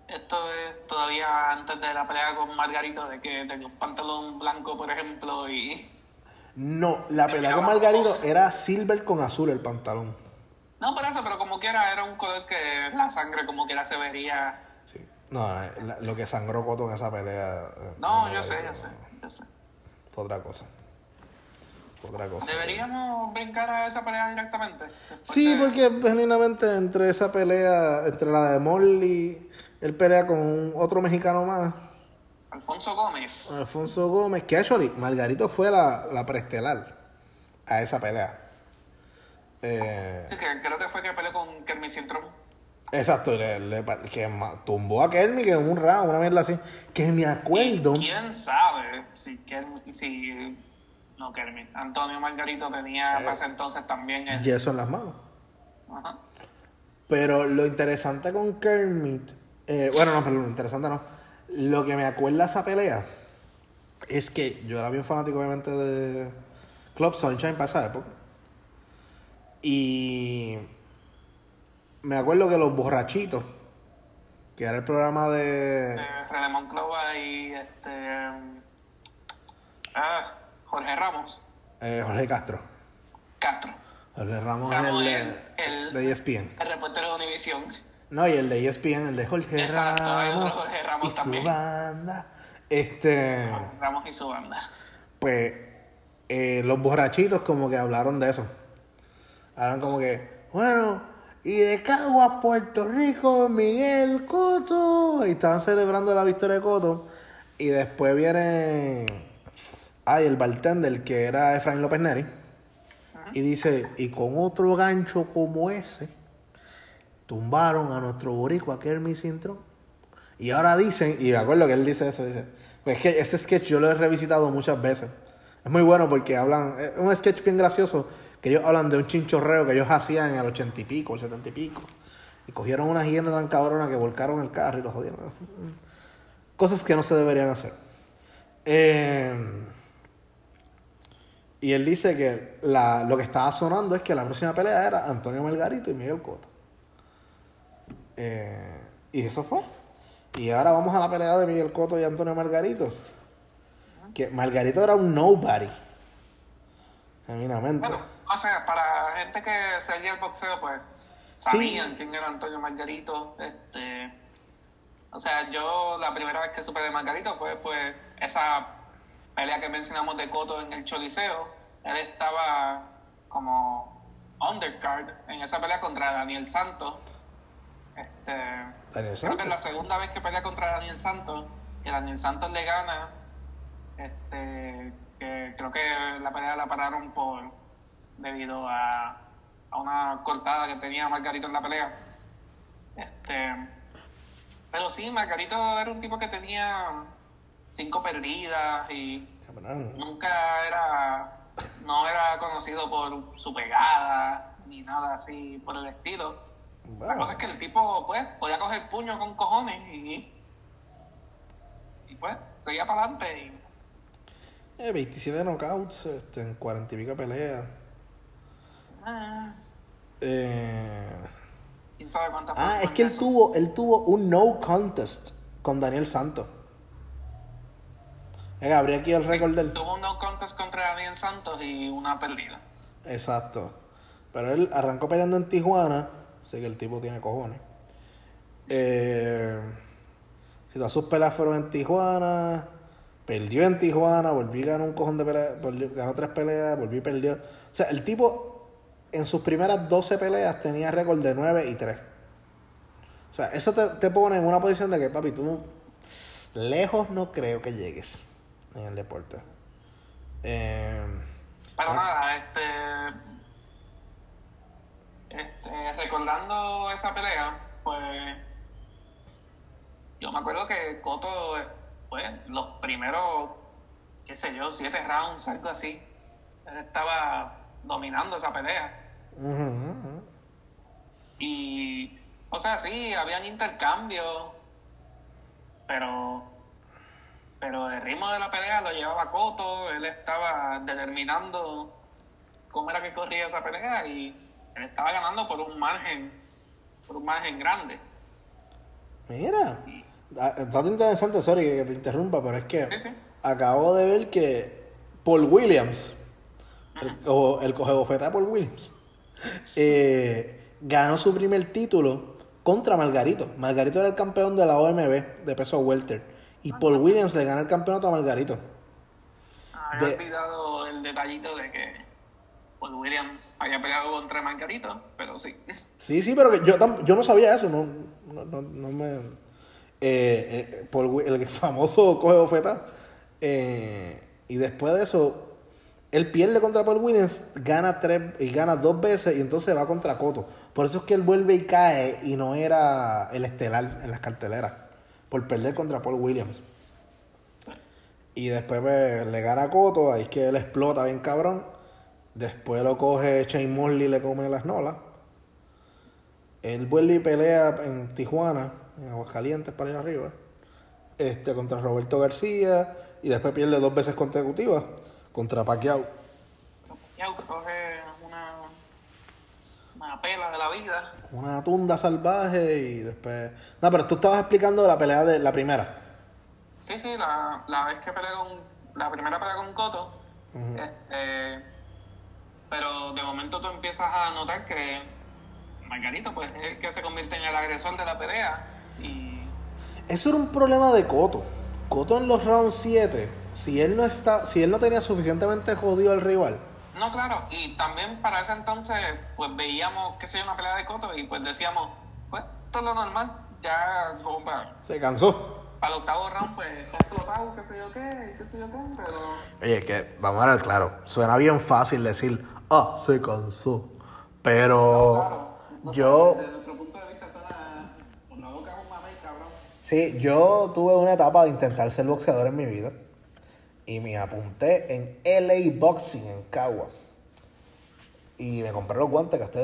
Esto es todavía antes de la pelea con Margarito, de que tenía un pantalón blanco, por ejemplo, y... No, la pelea con Margarito era silver con azul el pantalón. No, por eso, pero como quiera, era un color que la sangre como quiera se vería... Sí. No, eh, la- lo que sangró Coto en esa pelea. eh, No, me yo sé, yo sé, yo sé. Fue otra cosa. Otra cosa. ¿Deberíamos brincar a esa pelea directamente? Sí, porque genuinamente entre esa pelea, entre la de Morley, él pelea con otro mexicano más, Alfonso Gómez. Alfonso Gómez, que actually, Margarito fue la, la preestelar a esa pelea. Eh, Sí, que creo que fue que peleó con Kermit Sintrom. exacto, le- le- que tumbó a Kermi que en un round, una mierda así. Que me acuerdo. ¿Quién sabe si Kermit, si no Kermit, Antonio Margarito tenía para ese entonces también el... Yeso en las manos. Ajá. Pero lo interesante con Kermit, eh, bueno, no, perdón, lo interesante no. Lo que me acuerda esa pelea es que yo era bien fanático, obviamente, de Club Sunshine para esa época. Y me acuerdo que los borrachitos, que era el programa de. Eh, René Monclova y este... Ah, Jorge Ramos. eh, Jorge Castro. Castro. Jorge Ramos, Ramos, el, el- el- de ESPN. El reportero de Univisión. No, y el de ESPN, el de Jorge Exacto, Ramos. Jorge Ramos y su también. banda. Este. Ramos y su banda. pues eh, los borrachitos como que hablaron de eso. Hablaron como que, bueno, y de Caguas, Puerto Rico, Miguel Coto. Y estaban celebrando la victoria de Coto. Y después viene, ay, el bartender que era Efraín López Neri. Y dice, y con otro gancho como ese, tumbaron a nuestro boricua Kermit Sintron. Y ahora dicen, y me acuerdo que él dice eso, dice, pues es que ese sketch yo lo he revisitado muchas veces. Es muy bueno porque hablan, es un sketch bien gracioso, que ellos hablan de un chinchorreo que ellos hacían en el ochenta y pico, el setenta y pico. Y cogieron una hiena tan cabrona que volcaron el carro y lo jodieron. Cosas que no se deberían hacer. Eh, y él dice que la, lo que estaba sonando es que la próxima pelea era Antonio Margarito y Miguel Cotto. Eh, y eso fue. Y ahora vamos a la pelea de Miguel Cotto y Antonio Margarito. Que Margarito era un nobody. Genuinamente. Bueno, o sea, para gente que seguía el boxeo, pues sabían quién era Antonio Margarito. Este, o sea, yo la primera vez que supe de Margarito fue pues esa pelea que mencionamos de Coto en el Choliseo. Él estaba como undercard en esa pelea contra Daniel Santos. Este, Daniel creo que Santos. es la segunda vez que pelea contra Daniel Santos, que Daniel Santos le gana, este, que creo que la pelea la pararon por debido a, a una cortada que tenía Margarito en la pelea. Este, pero sí, Margarito era un tipo que tenía cinco perdidas y Cabrón. nunca era, no era conocido por su pegada ni nada así por el estilo. La Bueno, cosa es que el tipo, pues, podía coger puño con cojones y. Y pues, seguía para adelante y. eh, 27 knockouts este, en 40 y pico peleas. ah, Eh, quién sabe cuántas ah, es que él eso. tuvo, él tuvo un no contest con Daniel Santos. Eh, abrí aquí el récord del. Tuvo un no contest contra Daniel Santos y una perdida. Exacto. Pero él arrancó peleando en Tijuana. Sé que el tipo tiene cojones. Eh, si todas sus peleas fueron en Tijuana. Perdió en Tijuana. Volvió y ganó un cojón de peleas. ganó tres peleas. Volvió y perdió. O sea, el tipo en sus primeras 12 peleas tenía récord de 9 y 3. O sea, eso te, te pone en una posición de que, papi, tú lejos no creo que llegues en el deporte. Eh, Pero Ah. nada, este. Este, recordando esa pelea, pues. Yo me acuerdo que Coto, pues, los primeros, qué sé yo, siete rounds, algo así, él estaba dominando esa pelea. ujú. Y, o sea, sí, habían intercambios, pero, pero el ritmo de la pelea lo llevaba Coto, él estaba determinando cómo era que corría esa pelea y él estaba ganando por un margen, por un margen grande. Mira, ah, dato interesante, sorry que te interrumpa, pero es que Sí, sí. acabo de ver que Paul Williams, el, o el coge bofeta de Paul Williams, eh, ganó su primer título contra Margarito. Margarito era el campeón de la OMB de peso welter y Paul Williams le gana el campeonato a Margarito. Había De- olvidado el detallito de que Paul Williams había peleado contra Margarito, pero sí. Sí, sí, pero que yo, yo no sabía eso, no, no, no, no me... eh, eh, Paul el (laughs) famoso coge bofeta. eh, y después de eso, él pierde contra Paul Williams, gana tres y gana dos veces y entonces va contra Coto. Por eso es que él vuelve y cae y no era el estelar en las carteleras. Por perder contra Paul Williams. Y después pues, le gana a Coto, ahí es que él explota bien cabrón. Después lo coge Shane Mosley y le come las nolas. Él vuelve y pelea en Tijuana, en Aguascalientes, para allá arriba, este, contra Roberto García, y después pierde dos veces consecutivas contra Pacquiao. Ya coge pela de la vida. Una tunda salvaje y después... No, pero tú estabas explicando la pelea de la primera. Sí, sí, la, la vez que peleé con. La primera pelea con Coto. este, pero de momento tú empiezas a notar que Margarito, pues, es el que se convierte en el agresor de la pelea. Y. Eso era un problema de Coto. Coto en los rounds 7, si él no está, si él no tenía suficientemente jodido al rival, No, claro, y también para ese entonces, pues veíamos, qué sé yo, una pelea de Coto y pues decíamos, pues, esto es lo normal. Ya, como para, se cansó. para el octavo round, pues, explotado, qué sé yo qué, qué sé yo qué, pero. Oye, que vamos a ver claro, suena bien fácil decir, ah, se cansó. Pero Claro, no yo, Desde nuestro punto de vista suena por la boca un mamey, cabrón. sí, yo tuve una etapa de intentar ser boxeador en mi vida y me apunté en LA Boxing en Cagua. Y me compré los guantes, gasté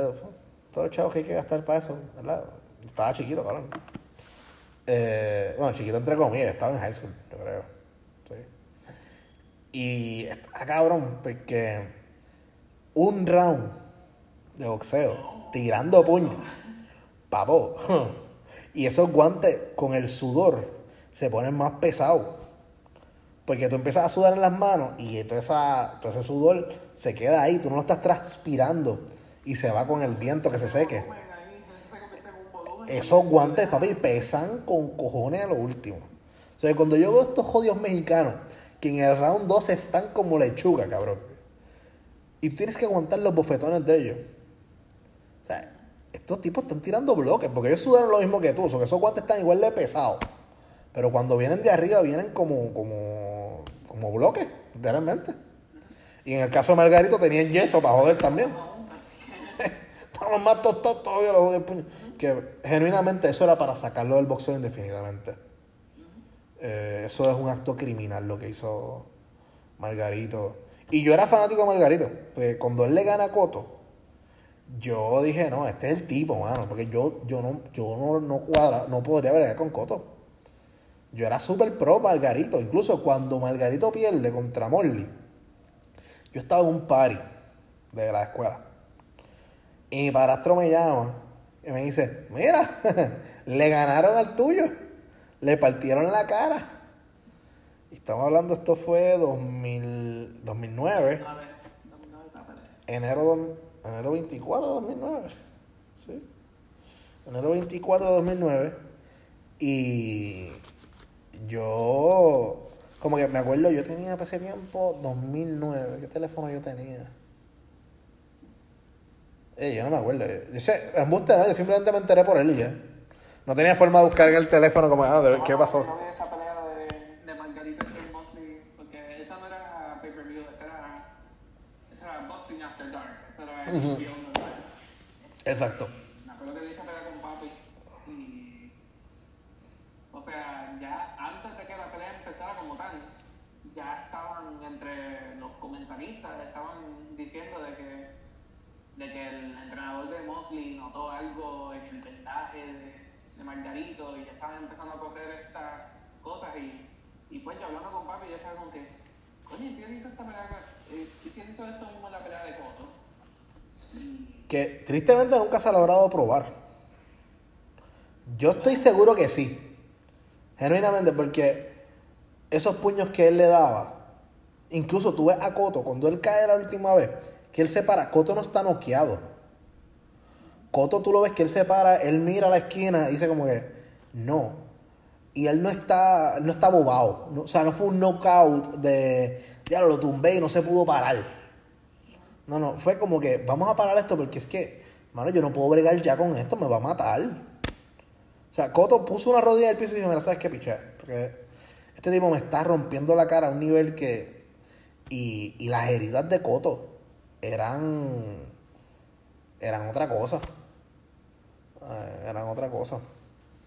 todos los chavos que hay que gastar para eso, ¿verdad? Estaba chiquito, cabrón. Eh, bueno, chiquito entre comillas, estaba en high school, yo creo. Sí. Y está cabrón, porque un round de boxeo, tirando puños, papo. (laughs) Y esos guantes con el sudor se ponen más pesados. Porque tú empiezas a sudar en las manos y todo, esa, ese sudor se queda ahí, tú no lo estás transpirando y se va con el viento que se seque. Esos guantes, papi, pesan con cojones a lo último. O sea, cuando yo veo estos jodidos mexicanos que en el round 2 están como lechuga, cabrón. Y tú tienes que aguantar los bofetones de ellos. O sea, estos tipos están tirando bloques, porque ellos sudaron lo mismo que tú. O sea, que esos guantes están igual de pesados. Pero cuando vienen de arriba, vienen como, como, como bloques, literalmente. Y en el caso de Margarito tenían yeso para joder también. (laughs) Estamos más tostados todavía los jodidos puños. Que genuinamente eso era para sacarlo del boxeo indefinidamente. Eh, eso es un acto criminal lo que hizo Margarito. Y yo era fanático de Margarito. Porque cuando él le gana a Coto, yo dije, no, este es el tipo, mano. Porque yo, yo no, yo no, no cuadra, no podría bregar con Coto. Yo era súper pro Margarito. Incluso cuando Margarito pierde contra Morley, yo estaba en un party de la escuela. Y mi padrastro me llama y me dice, mira, (laughs) le ganaron al tuyo. Le partieron la cara. Y estamos hablando, esto fue 2000, 2009, A ver, dominó esa pelea. enero, enero 24 de 2009. Sí. Enero 24 de 2009. Y yo, como que me acuerdo, yo tenía para ese tiempo 2009. ¿Qué teléfono yo tenía? Eh, yo no me acuerdo. Dice, embuste, ¿no? Yo simplemente me enteré por él y ya. No tenía forma de buscar en el teléfono como, ah, qué pasó. No vi esa pelea de, de Margarita y Mosley, porque esa no era pay-per-view, esa era, esa era Boxing After Dark, esa era Ujú. Beyond the Dark. Exacto. Me acuerdo que vi esa pelea con papi y... O sea, ya antes de que la pelea empezara como tal, ya estaban entre los comentaristas, estaban diciendo de que, de que el entrenador de Mosley notó algo en el vendaje de, de Margarito y ya estaban empezando a correr estas cosas y, y pues yo hablando con papi yo estaba como que, ¿y si él hizo esta pelea? Eh, ¿y si él hizo esto mismo en la pelea de Coto? Que tristemente nunca se ha logrado probar. Yo estoy seguro que sí. Genuinamente, porque esos puños que él le daba, incluso tú ves a Coto, cuando él cae la última vez, que él se para, Coto no está noqueado. Coto tú lo ves que él se para, él mira a la esquina y dice como que, no. Y él no está, no está bobado. No- o sea, no fue un knockout de, ya lo tumbé y no se pudo parar. No, no, fue como que vamos a parar esto porque es que, mano, yo no puedo bregar ya con esto, me va a matar. O sea, Coto puso una rodilla en el piso y dijo, mira, ¿sabes qué, piché? Porque este tipo me está rompiendo la cara a un nivel que... Y, y las heridas de Coto eran... Eran otra cosa. Eh, eran otra cosa.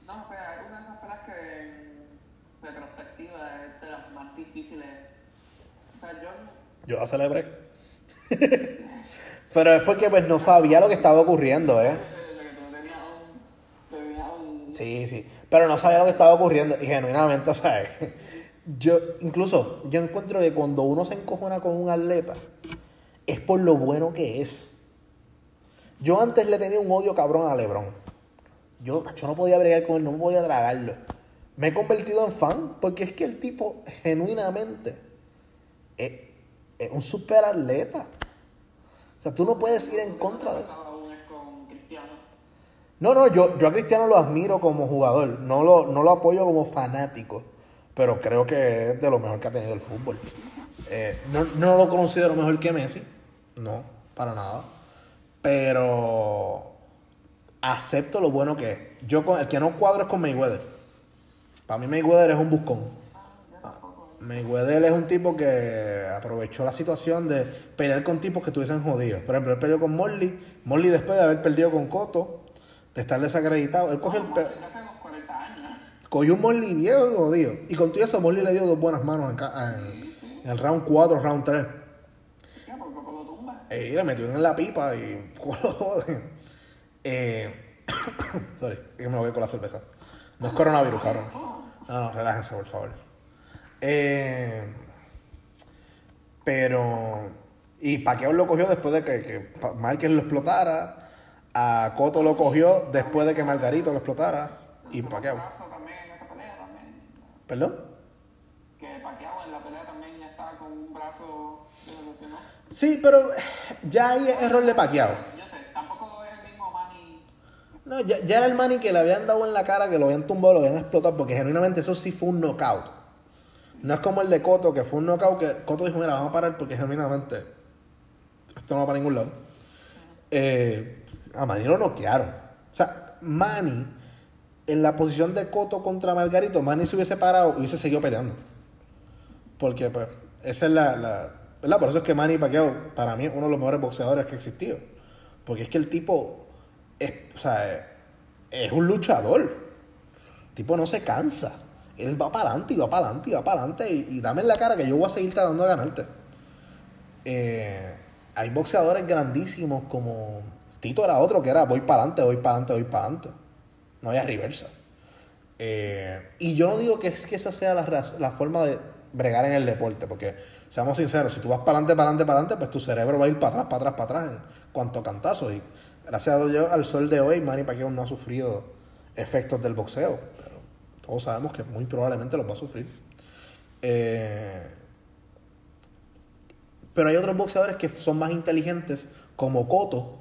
No, o sea, es una de esas peleas que en retrospectiva es de las más difíciles. O sea, yo Yo la celebré. (laughs) Pero es porque pues no sabía lo que estaba ocurriendo, ¿eh? Sí, sí. Pero no sabía lo que estaba ocurriendo. Y genuinamente, o sea, (laughs) yo, incluso, yo encuentro que cuando uno se encojona con un atleta, es por lo bueno que es. Yo antes le tenía un odio cabrón a Lebron. Yo, yo no podía bregar con él, no podía tragarlo. Me he convertido en fan porque es que el tipo, genuinamente, es, es un super atleta. O sea, tú no puedes ir en contra de eso. No, no, yo, yo a Cristiano lo admiro como jugador, no lo, no lo apoyo como fanático, pero creo que es de lo mejor que ha tenido el fútbol. Eh, no, no lo considero mejor que Messi, no, para nada, pero acepto lo bueno que es. Yo con, el que no cuadro es con Mayweather. Para mí Mayweather es un buscón. Mayweather es un tipo que aprovechó la situación de pelear con tipos que estuviesen jodidos. Por ejemplo, él peleó con Morley. Morley después de haber perdido con Cotto, de estar desacreditado, él cogió, el pe- Hace unos 40 años. cogió un Morley viejo y jodido. Y con todo eso Morley le dio dos buenas manos en- en el round 4, round 3. Ya, porque lo tumba. Le metió en la pipa y (laughs) lo joden. Eh, (coughs) sorry, que me voy con la cerveza. No es coronavirus, cabrón. No, no, relájense, por favor. Eh, pero. Y Paquiao lo cogió después de que, que Márquez lo explotara. A Coto lo cogió después de que Margarito lo explotara. Y también. ¿Perdón? Que Pacquiao en la pelea también ya estaba con un brazo que se lesionó. Sí, pero ya hay error de Paquiao. Yo sé, tampoco es el mismo Manny. No, ya, ya era el Manny que le habían dado en la cara, que lo habían tumbado, lo habían explotado, porque genuinamente eso sí fue un knockout. No es como el de Coto, que fue un knockout que Coto dijo, mira, vamos a parar porque genuinamente esto no va para ningún lado. Eh, a Manny lo noquearon. O sea, Manny, en la posición de Coto contra Margarito, Manny se hubiese parado y hubiese seguido peleando. Porque, pues, esa es la, la- ¿verdad? Por eso es que Manny Pacquiao, para mí, es uno de los mejores boxeadores que ha existido. Porque es que el tipo, es, o sea, es, un luchador. El tipo no se cansa. Él va para adelante y va para adelante y va para adelante. Y, dame en la cara que yo voy a seguir tratando de ganarte. Eh, hay boxeadores grandísimos como Tito era otro que era voy para adelante, voy para adelante, voy para adelante. No había reversa. Eh, y yo no digo que es que esa sea la, la forma de bregar en el deporte, porque seamos sinceros, si tú vas para adelante, para adelante, para adelante, pues tu cerebro va a ir para atrás, para atrás, para atrás en cuanto a cantazos. Y gracias a Dios, al sol de hoy, Manny Pacquiao no ha sufrido efectos del boxeo, pero todos sabemos que muy probablemente los va a sufrir. Eh, pero hay otros boxeadores que son más inteligentes, como Cotto.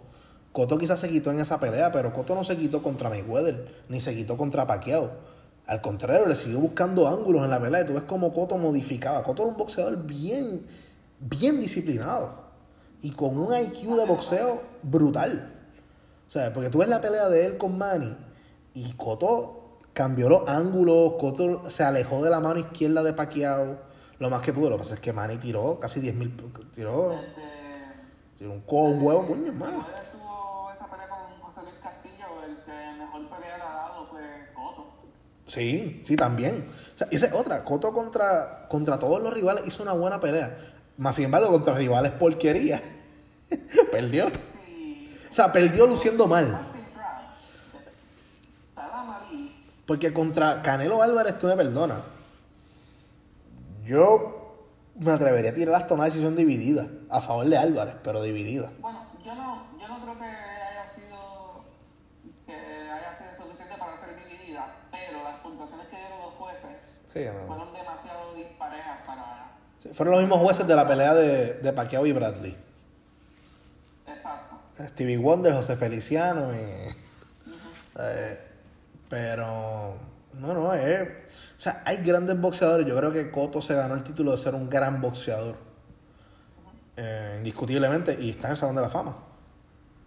Cotto quizás se quitó en esa pelea, pero Cotto no se quitó contra Mayweather, ni se quitó contra Pacquiao. Al contrario, le siguió buscando ángulos en la pelea. Y tú ves cómo Cotto modificaba. Cotto era un boxeador bien, bien disciplinado. Y con un IQ de boxeo brutal. O sea, porque tú ves la pelea de él con Manny y Cotto cambió los ángulos, Cotto se alejó de la mano izquierda de Pacquiao lo más que pudo. Lo que pasa es que Manny tiró casi 10.000, tiró, Desde. tiró un codo, un huevo, coño, hermano. Sí, sí, también. O sea, esa es otra. Cotto contra, contra todos los rivales hizo una buena pelea. Más sin embargo, contra rivales porquería. (laughs) perdió. O sea, perdió luciendo mal. Porque contra Canelo Álvarez, tú me perdonas. Yo me atrevería a tirar hasta una decisión dividida. A favor de Álvarez, pero dividida. Bueno, Sí, no. fueron demasiado disparejas para. Sí, fueron los mismos jueces de la pelea de, de Pacquiao y Bradley. Exacto. Stevie Wonder, José Feliciano y... eh, pero... No, no, es... O sea, hay grandes boxeadores. Yo creo que Cotto se ganó el título de ser un gran boxeador. Eh, indiscutiblemente. Y está en el Salón de la Fama.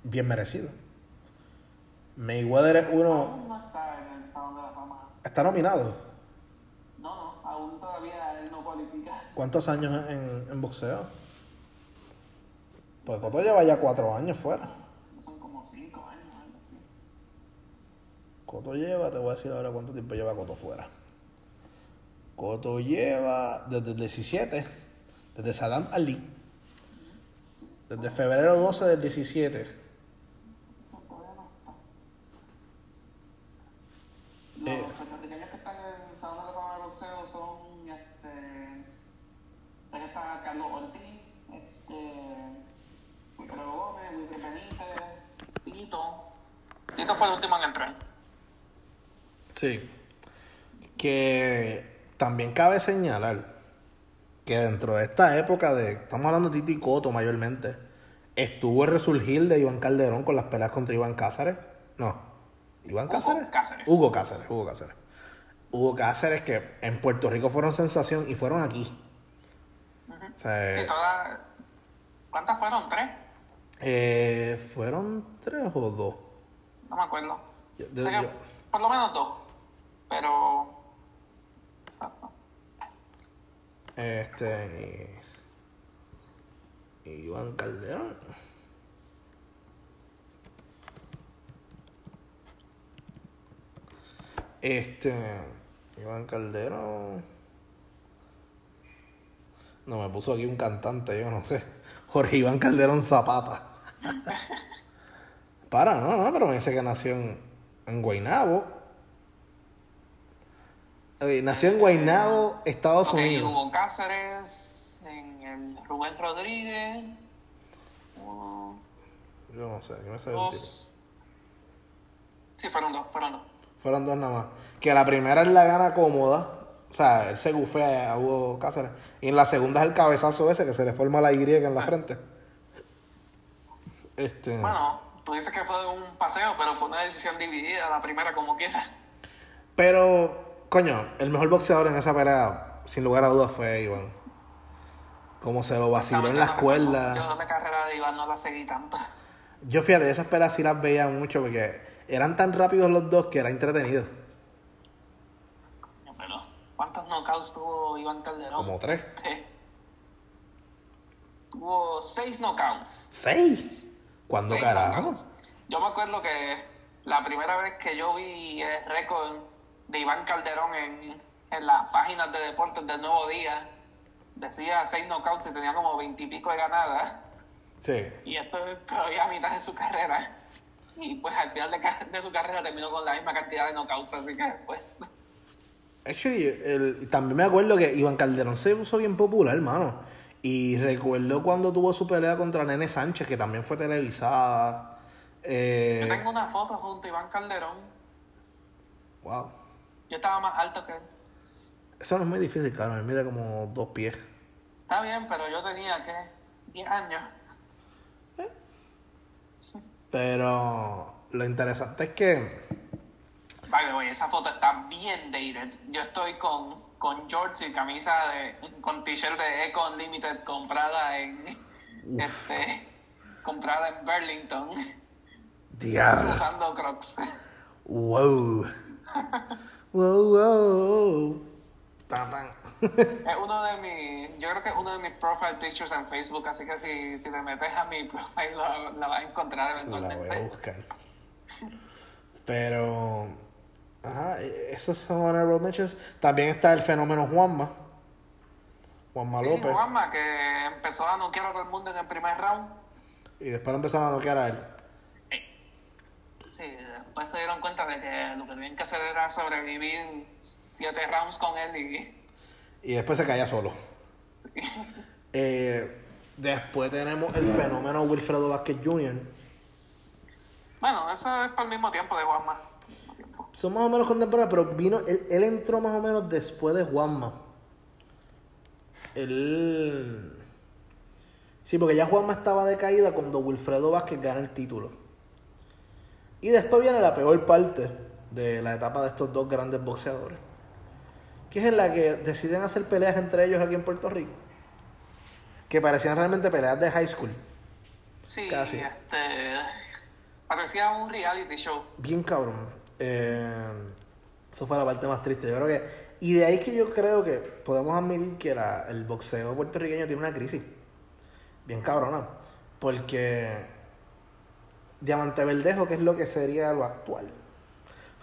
Bien merecido. Mayweather es uno... No está en el Salón de la Fama. Está nominado. No, no, aún todavía él no cualifica. ¿Cuántos años en, en boxeo? Pues Cotto lleva ya cuatro años fuera. Son como cinco años, algo así. Coto lleva, te voy a decir ahora cuánto tiempo lleva Coto fuera. Coto lleva desde el 17, desde Saddam Ali. Desde febrero 12 del 17. Eso todavía no está. Los Eh. puertorriqueños que están en el Salón de la Fama de Boxeo son, este, sé que está Carlos Ortiz, este, Wilfredo Gómez, Wilfred Benítez, Tito. Tito fue el último en entrar. Sí. Que también cabe señalar que dentro de esta época de, estamos hablando de Titi Coto mayormente, estuvo el resurgir de Iván Calderón con las peleas contra Iván Cáceres. No, Iván Hugo Cáceres. Cáceres. Hugo Cáceres, Hugo Cáceres. Hugo Cáceres que en Puerto Rico fueron sensación y fueron aquí. O sea, Sí, todas. ¿Cuántas fueron? ¿Tres? eh, fueron tres o dos. No me acuerdo. Yo- Sé yo- que yo- por lo menos dos. Pero. Exacto. Este. Iván Calderón. Este. Iván Calderón. No, me puso aquí un cantante, yo no sé. Jorge Iván Calderón Zapata. (laughs) Para, no, no, pero me dice que nació en, en Guaynabo. Nació en Guaynabo, Estados Ok, Unidos. Hugo Cáceres, en el Rubén Rodríguez. Yo no sé, yo no sé. dos. Sí, fueron dos, fueron dos. Fueron dos nada más. Que la primera es la gana cómoda. O sea, él se gufea a Hugo Cáceres. Y en la segunda es el cabezazo ese que se le forma la Y en la Ah. frente. Este. Bueno, tú dices que fue un paseo, pero fue una decisión dividida, la primera como quiera. Pero, coño, el mejor boxeador en esa pelea, sin lugar a dudas, fue Iván. Como se lo vaciló en las Yo cuerdas. la carrera de Iván no la seguí tanto. Yo fíjate, esas peleas sí las veía mucho porque eran tan rápidos los dos que era entretenido. Coño, Pero, ¿cuántos knockouts tuvo Iván Calderón? Como tres. Tuvo seis knockouts. ¿Seis? ¿Cuándo Seis carajo? Yo me acuerdo que la primera vez que yo vi el récord de Iván Calderón en, en las páginas de deportes del Nuevo Día, decía seis knockouts y tenía como veintipico de ganadas. Sí. Y esto es todavía a mitad de su carrera. Y pues al final de, de su carrera terminó con la misma cantidad de knockouts, así que pues... Actually, el- también me acuerdo que Iván Calderón se puso bien popular, hermano. Y recuerdo cuando tuvo su pelea contra Nene Sánchez, que también fue televisada. Eh, Yo tengo una foto junto a Iván Calderón. Wow. Yo estaba más alto que él. Eso no es muy difícil, claro. Él mide como dos pies. Está bien, pero yo tenía, ¿qué? 10 años. Pero lo interesante es que. Vale, oye, esa foto está bien dated. Yo estoy con, con shorts y camisa de... con t-shirt de Eco Unlimited comprada en... este... comprada en Burlington. Diablo. usando Crocs. Wow. wow, wow. Tan, tan. Es uno de mis... Yo creo que es uno de mis profile pictures en Facebook, así que si, si te metes a mi profile la, la vas a encontrar La voy a eventualmente. buscar. Pero. Ajá, e- esos son honorable mentions. También está el fenómeno Juanma. Juanma Sí, López. Juanma, que empezó a noquear a todo el mundo en el primer round. Y después lo empezaron a noquear a él. Sí, después se dieron cuenta de que lo que tenían que hacer era sobrevivir siete rounds con él y... Y después se caía solo. sí. (laughs) Eh, después tenemos el fenómeno Wilfredo Vázquez Jr. Bueno, eso es por el mismo tiempo de Juanma. Son más o menos contemporáneos, pero vino, él, él entró más o menos después de Juanma. Él. Sí, porque ya Juanma estaba de caída cuando Wilfredo Vázquez gana el título. Y después viene la peor parte de la etapa de estos dos grandes boxeadores. Que es en la que deciden hacer peleas entre ellos aquí en Puerto Rico. Que parecían realmente peleas de high school. Sí, Casi. este... Parecía un reality show. Bien cabrón. Eh, eso fue la parte más triste. Yo creo que. Y de ahí que yo creo que podemos admitir que la- el boxeo puertorriqueño tiene una crisis. Bien cabrona. Porque. Diamante Verdejo, que es lo que sería lo actual.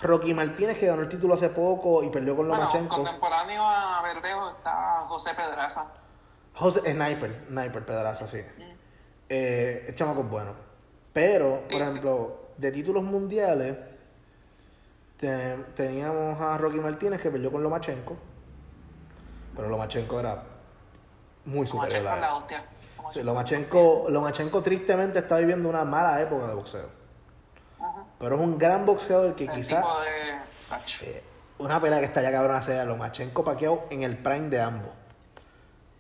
Rocky Martínez, que ganó el título hace poco y perdió con Bueno, Lomachenko. contemporáneo a Verdejo está José Pedraza. José, Sniper, Sniper Pedraza, sí. Eh, el chamaco es bueno. Pero, Sí, por sí. ejemplo, de títulos mundiales, teníamos a Rocky Martínez que perdió con Lomachenko. Pero Lomachenko era muy superior Lomachenko a es la él. hostia. Sí, Lomachenko, Lomachenko tristemente está viviendo una mala época de boxeo. Pero es un gran boxeador que quizás de... Eh, una pelea que estaría cabrona sería Lomachenko Paqueo en el prime de ambos.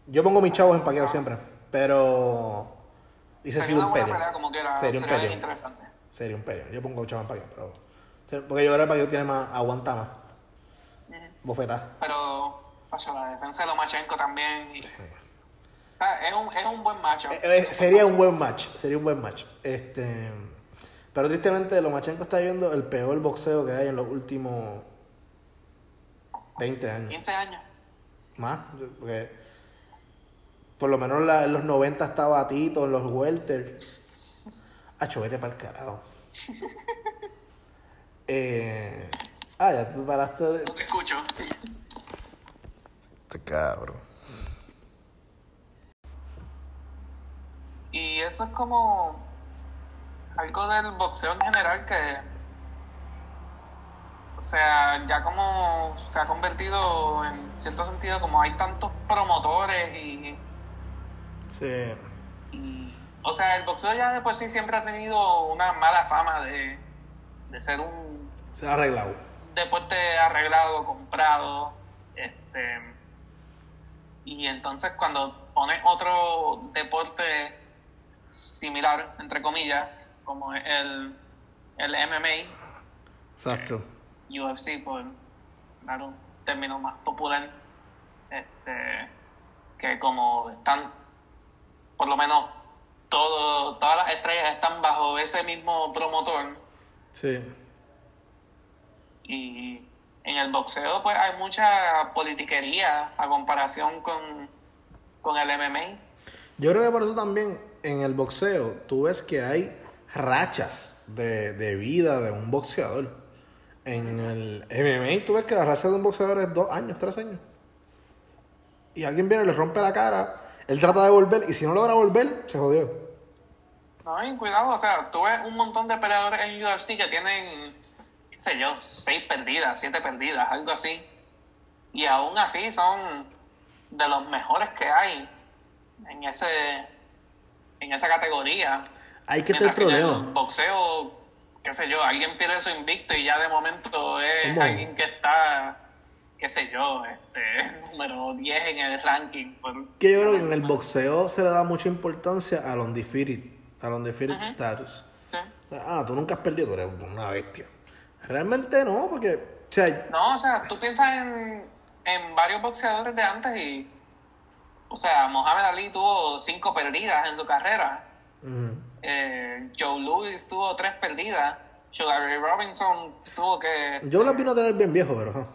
Yo pongo mis chavos en Paqueo siempre, pero dice Sería sido un pelea como. Sería un sería peleo. interesante. Sería un peleo. Yo pongo chavos en Paqueo, pero porque yo creo que Paqueo tiene más aguanta más. Bofeta. Pero, pasa la defensa de Lomachenko también. y- o sea, es, un, es un buen macho. Eh, eh, sería un buen match, sería un buen match. Este, pero tristemente Lomachenko está viviendo el peor boxeo que hay en los últimos 20 años. 15 años. Más, porque por lo menos la- en los 90 estaba Tito, en los welter. (laughs) Acho, vete para el carajo. (laughs) eh, ah, ya tú paraste de... No te escucho. Te cabrón. Y eso es como algo del boxeo en general que O sea, ya como se ha convertido en cierto sentido, como hay tantos promotores y, Sí. y- o sea, el boxeo ya de por sí siempre ha tenido una mala fama de, de ser un Se ha arreglado. deporte arreglado, comprado, este y entonces cuando pones otro deporte similar, entre comillas, como el, el MMA, Exacto. UFC, por dar un término más popular, este, que como están, por lo menos todo, todas las estrellas están bajo ese mismo promotor, Sí. Y en el boxeo pues hay mucha politiquería a comparación con, con el MMA. Yo creo que por eso también en el boxeo tú ves que hay rachas de, de vida de un boxeador. En el MMA tú ves que la racha de un boxeador es dos años, tres años. Y alguien viene y le rompe la cara, él trata de volver y si no logra volver, se jodió. No, y cuidado, o sea, tú ves un montón de peleadores en UFC que tienen, sé yo, seis perdidas, siete perdidas, algo así. Y aún así son de los mejores que hay en ese en esa categoría. Hay que tener en el problemas. boxeo, qué sé yo, alguien pierde su invicto y ya de momento es ¿Cómo? alguien que está, qué sé yo, este número 10 en el ranking. Que yo creo que en el boxeo se le da mucha importancia al undefeated, al undefeated status. Sí. O sea, ah, tú nunca has perdido, tú eres una bestia. Realmente no, porque, o sea, No, o sea, tú piensas en, en varios boxeadores de antes y, o sea, Mohamed Ali tuvo cinco perdidas en su carrera. Eh, Joe Louis tuvo tres perdidas. Sugar Ray Robinson tuvo que... Joe las vino a tener bien viejo, pero.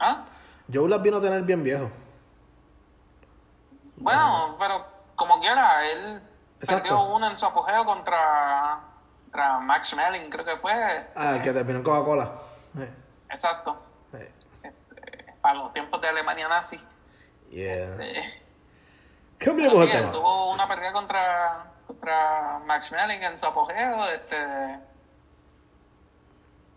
¿Ah? Joe las vino a tener bien viejo. Bueno, pero como quiera, él Exacto. perdió una en su apogeo contra, contra Max Schmeling, creo que fue. Ah, el que terminó en Coca-Cola. Eh, Exacto. eh, Este, para los tiempos de Alemania nazi. Yeah. El sí, él tema. tuvo una pérdida contra, contra Max Schmeling en su apogeo. Este,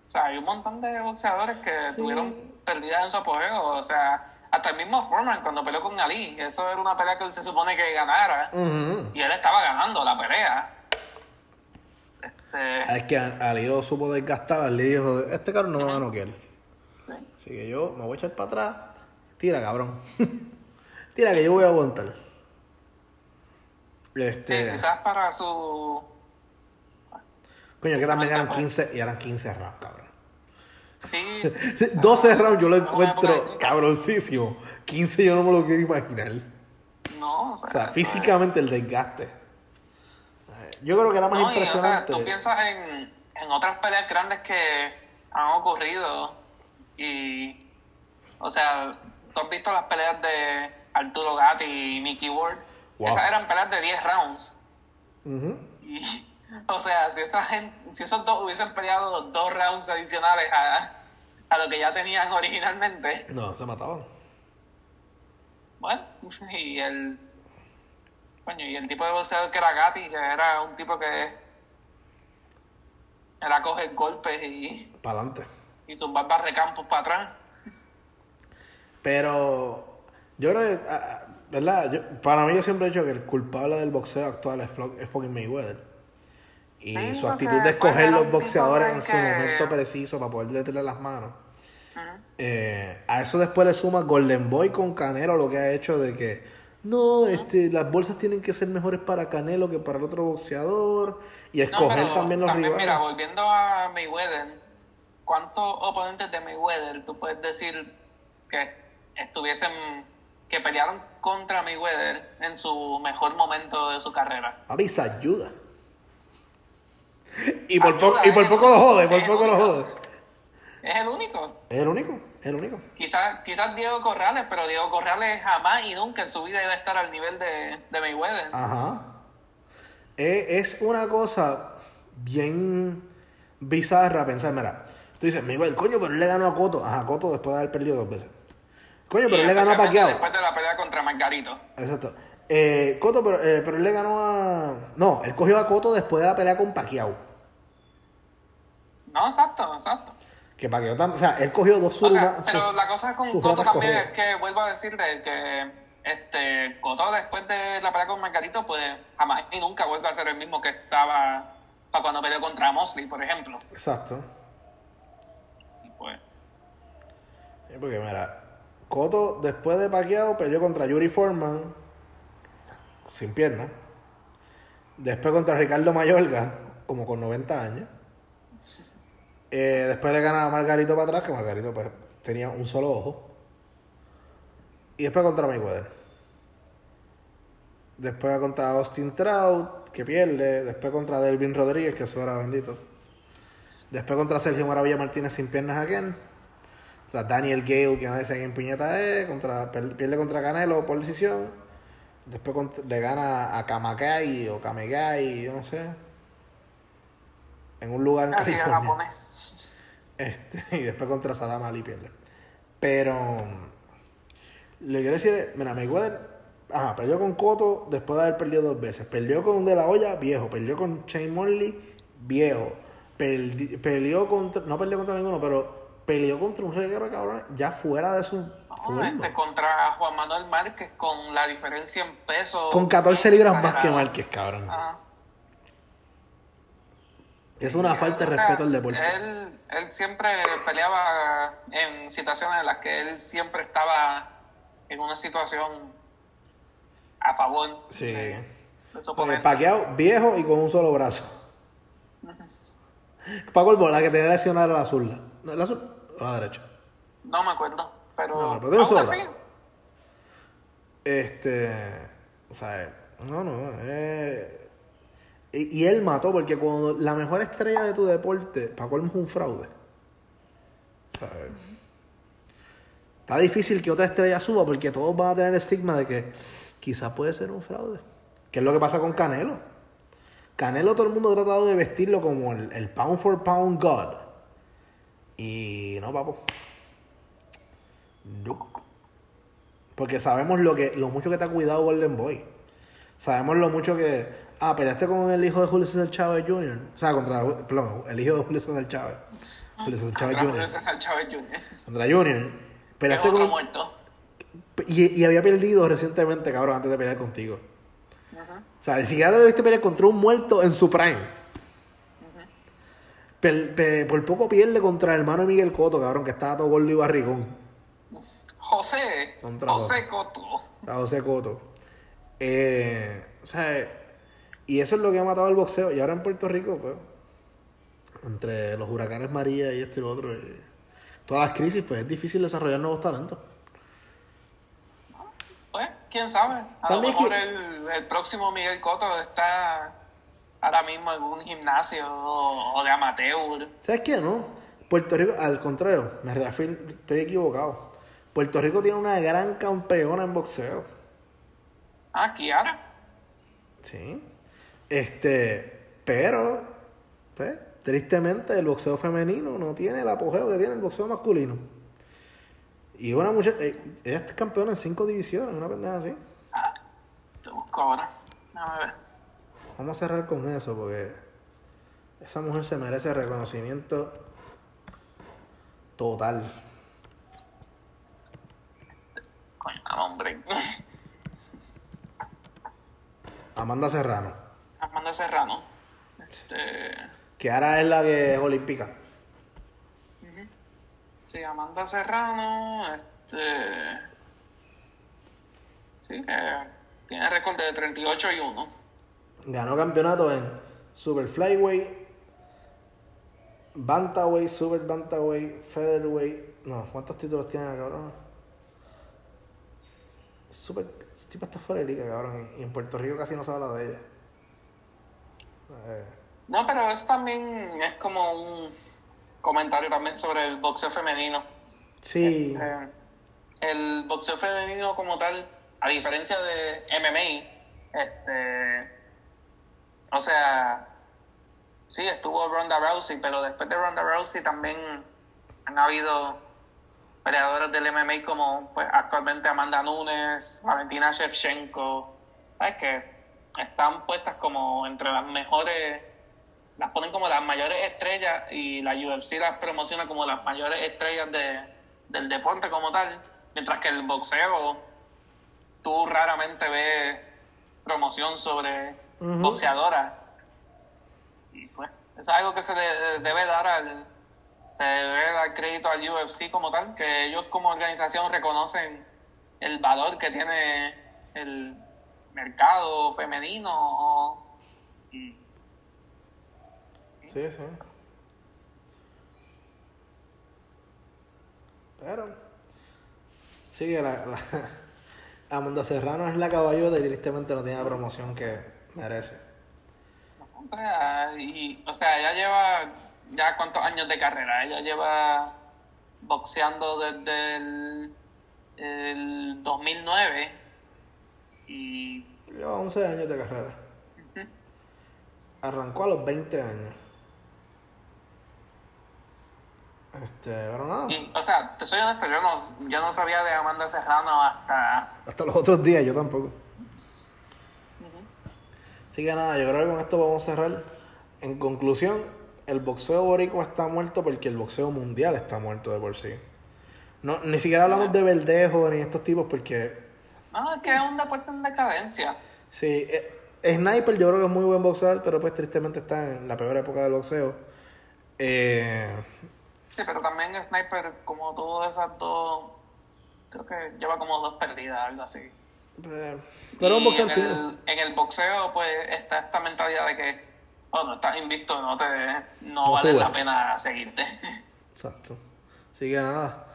o sea, hay un montón de boxeadores que Sí. tuvieron pérdidas en su apogeo. O sea, hasta el mismo Foreman cuando peleó con Ali. Eso era una pelea que él se supone que ganara. Y él estaba ganando la pelea. Este, Es que Ali lo supo desgastar, Ali dijo, este carro no me va a noquear. sí. Así que yo me voy a echar para atrás. Tira, cabrón. (laughs) Tira que yo voy a aguantar. Sí, Este, quizás para su... coño, que también eran 15 y eran 15 rounds, cabrón. Sí, (laughs) sí. 12 rounds yo lo encuentro cabroncísimo. 15 yo no me lo quiero imaginar. No, O sea, físicamente el desgaste. Yo creo que era más No, y, o sea, impresionante. tú piensas en, en otras peleas grandes que han ocurrido y, o sea, tú has visto las peleas de Arturo Gatti y Mickey Ward. Wow. Esas eran peleas de 10 rounds. Ujú. Y, o sea, si, esa gente, si esos dos hubiesen peleado dos rounds adicionales a, a lo que ya tenían (laughs) originalmente, No, se mataban. bueno, (laughs) y el, coño, y el tipo de boxeador que era Gatti, que era un tipo que era coger golpes y, Para adelante. y tumbar barrecampos para atrás. Pero yo creo que, ah, ah, ¿verdad? Yo- para mí yo siempre he dicho que el culpable del boxeo actual es, Flo- es fucking Mayweather. Y Sí, su actitud de escoger los boxeadores en su que- momento preciso para poder meterle las manos. Eh, a eso después le suma Golden Boy con Canelo lo que ha hecho de que no, este, las bolsas tienen que ser mejores para Canelo que para el otro boxeador y No, escoger pero también los rivales. Mira, volviendo a Mayweather, ¿cuántos oponentes de Mayweather tú puedes decir que estuviesen, que pelearon contra Mayweather en su mejor momento de su carrera? Papi, se ayuda. Y por, Ayuda, y por poco lo jode, por poco lo jode. Es el único. Es el único, es el único. Quizás quizás Diego Corrales, pero Diego Corrales jamás y nunca en su vida iba a estar al nivel de, de Mayweather. Ajá. Eh, Es, una cosa bien bizarra pensar, mira, tú dices, Miguel, coño, pero él le ganó a Coto. Ajá, Coto después de haber perdido dos veces. Coño, pero él le ganó a Pacquiao. Después de la pelea contra Margarito. Exacto. Eh, Coto, pero, eh, pero él le ganó a... No, él cogió a Coto después de la pelea con Pacquiao. No, exacto, exacto. Que Paquiao también, o sea, él cogió dos O sea, surmas. pero la cosa con ratas también cogidas. es que vuelvo a decirle que este Cotto después de la pelea con Margarito, pues jamás y nunca vuelve a ser el mismo que estaba para cuando peleó contra Mosley, por ejemplo. Exacto. Y pues, Sí, Porque mira, Cotto después de Pacquiao peleó contra Yuri Foreman sin pierna. Después contra Ricardo Mayorga, como con 90 años. Eh, después le gana a Margarito para atrás, que Margarito pues, tenía un solo ojo. Y después contra Mayweather. Después contra Austin Trout, que pierde. Después contra Delvin Rodríguez, que eso era bendito. Después contra Sergio Maravilla Martínez sin piernas again. Contra Daniel Gale, que nadie sabe quién puñeta es. Contra, pierde contra Canelo por decisión. Después le gana a Kamagai o Kamegai, yo no sé. En un lugar en así California. japonés. (laughs) Este, y después contra Saddam Ali pierde. Pero le quiero decir, mira, Mayweather, ajá, perdió con Cotto después de haber perdido dos veces. Perdió con De La Hoya, viejo. Perdió con Shane Morley, viejo. Perdi- peleó contra, no perdió contra ninguno, pero peleó contra un reguero de cabrones ya fuera de su No, este, contra Juan Manuel Márquez con la diferencia en peso. Con 14 libras más que. Márquez, cabrón. Ajá. Es una falta de O sea, respeto al deporte. Él, él siempre peleaba en situaciones en las que él siempre estaba en una situación a favor Sí. de, de. Pacquiao viejo y con un solo brazo. Paco el bola que tenía lesionada era la zurda. ¿No, la zurda o la derecha? No me acuerdo, pero, No, pero así, Este. O sea, no, no. eh, y, y él mató porque cuando la mejor estrella de tu deporte, Paco es un fraude. O sea, está difícil que otra estrella suba porque todos van a tener el estigma de que quizás puede ser un fraude. Que es lo que pasa con Canelo. Canelo todo el mundo ha tratado de vestirlo como el, el pound for pound god. Y no, papo. Nope. Porque sabemos lo que lo mucho que te ha cuidado Golden Boy. Sabemos lo mucho que. Ah, peleaste con el hijo de Julio César Chávez Jr. O sea, contra. Perdón, el hijo de Julio César Chávez. Julio César Chávez Jr. Julio César Chávez Jr. Contra Junior. Es Peleaste otro con. muerto. Y, y había perdido recientemente, cabrón, antes de pelear contigo. O sea, ni siquiera te debiste pelear contra un muerto en su prime. Pe- por poco pierde contra el hermano de Miguel Coto, cabrón, que estaba todo gordo y barrigón. José, Contra José Coto. A José Coto. Eh, o sea, y eso es lo que ha matado el boxeo. Y ahora en Puerto Rico, pues, entre los huracanes María y esto y lo otro, y todas las crisis, pues es difícil desarrollar nuevos talentos. Pues, quién sabe. A lo mejor que- el, el próximo Miguel Coto está ahora mismo en un gimnasio o, o de amateur. ¿Sabes qué, no? Puerto Rico, al contrario, me reafirmo, estoy equivocado. Puerto Rico tiene una gran campeona en boxeo. Ah, Kiara. Sí. Este, pero, pues, tristemente el boxeo femenino no tiene el apogeo que tiene el boxeo masculino. Y una muchacha, eh, ella es campeona en cinco divisiones, una pendeja así. Ah, te busco ahora. Déjame. Vamos a cerrar con eso porque esa mujer se merece reconocimiento total. Coño, hombre. Amanda Serrano, Amanda Serrano. Este, que ahora es la que es olímpica. sí, Amanda Serrano. Este. Sí, que tiene récord de 38 y 1. Ganó campeonato en Super Flyweight, Bantamweight, Super Bantamweight, Featherweight. No, ¿cuántos títulos tiene la cabrón? Super. Este tipo está fuera de liga, cabrón. Y en Puerto Rico casi no se habla de ella. Eh, No, pero eso también es como un comentario también sobre el boxeo femenino. sí. Eh, el boxeo femenino como tal, a diferencia de MMA, este, o sea, sí, estuvo Ronda Rousey, pero después de Ronda Rousey también han habido peleadores del MMA como pues, actualmente Amanda Nunes, Valentina Shevchenko, ¿sabes? que están puestas como entre las mejores las ponen como las mayores estrellas y la UFC las promociona como las mayores estrellas de, del deporte como tal, mientras que el boxeo tú raramente ves promoción sobre boxeadoras. Y pues, es algo que se le debe dar al se debe dar crédito al UFC como tal, que ellos como organización reconocen el valor que tiene el mercado femenino y Sí, sí. Pero. Sí, que la, la, (laughs) Amanda Serrano es la caballota y tristemente no tiene la promoción que merece. O sea, y, o sea, ella lleva ya cuántos años de carrera. Ella lleva boxeando desde el, el 2009 y... Lleva 11 años de carrera. Arrancó a los 20 años. Este, pero nada. Y, o sea, te soy honesto, yo no, yo no sabía de Amanda Serrano hasta... Hasta los otros días, yo tampoco. Así que nada, yo creo que con esto vamos a cerrar. En conclusión, el boxeo boricua está muerto porque el boxeo mundial está muerto de por sí. No, ni siquiera hablamos de Verdejo ni estos tipos porque... Que es un deporte en decadencia. Sí, eh, Sniper yo creo que es muy buen boxeador, pero pues tristemente está en la peor época del boxeo. Eh, Sí, pero también Sniper, como todas esas dos, creo que lleva como dos perdidas, algo así. Pero un boxeo en el, en el boxeo, pues, está esta mentalidad de que, bueno, estás invicto, no te no, vale la pena seguirte. (laughs) Exacto. Así que nada,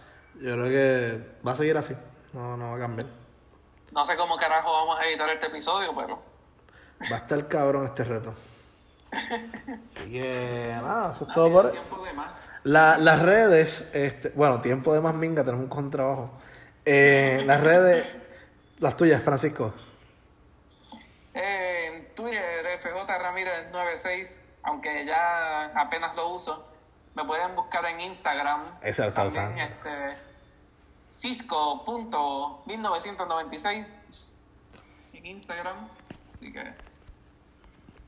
yo creo que va a seguir así, no, no va a cambiar. No sé cómo carajo vamos a editar este episodio, pero... Va a estar cabrón este reto. (laughs) Así que nada, eso es todo por... La, las redes, este, bueno, tiempo de más minga, tenemos un contrabajo. Eh, las redes, las tuyas, Francisco. Eh, en Twitter, FJ Ramírez 96, aunque ya apenas lo uso. Me pueden buscar en Instagram. Está usando. Este, Cisco.1996 en Instagram. Así que,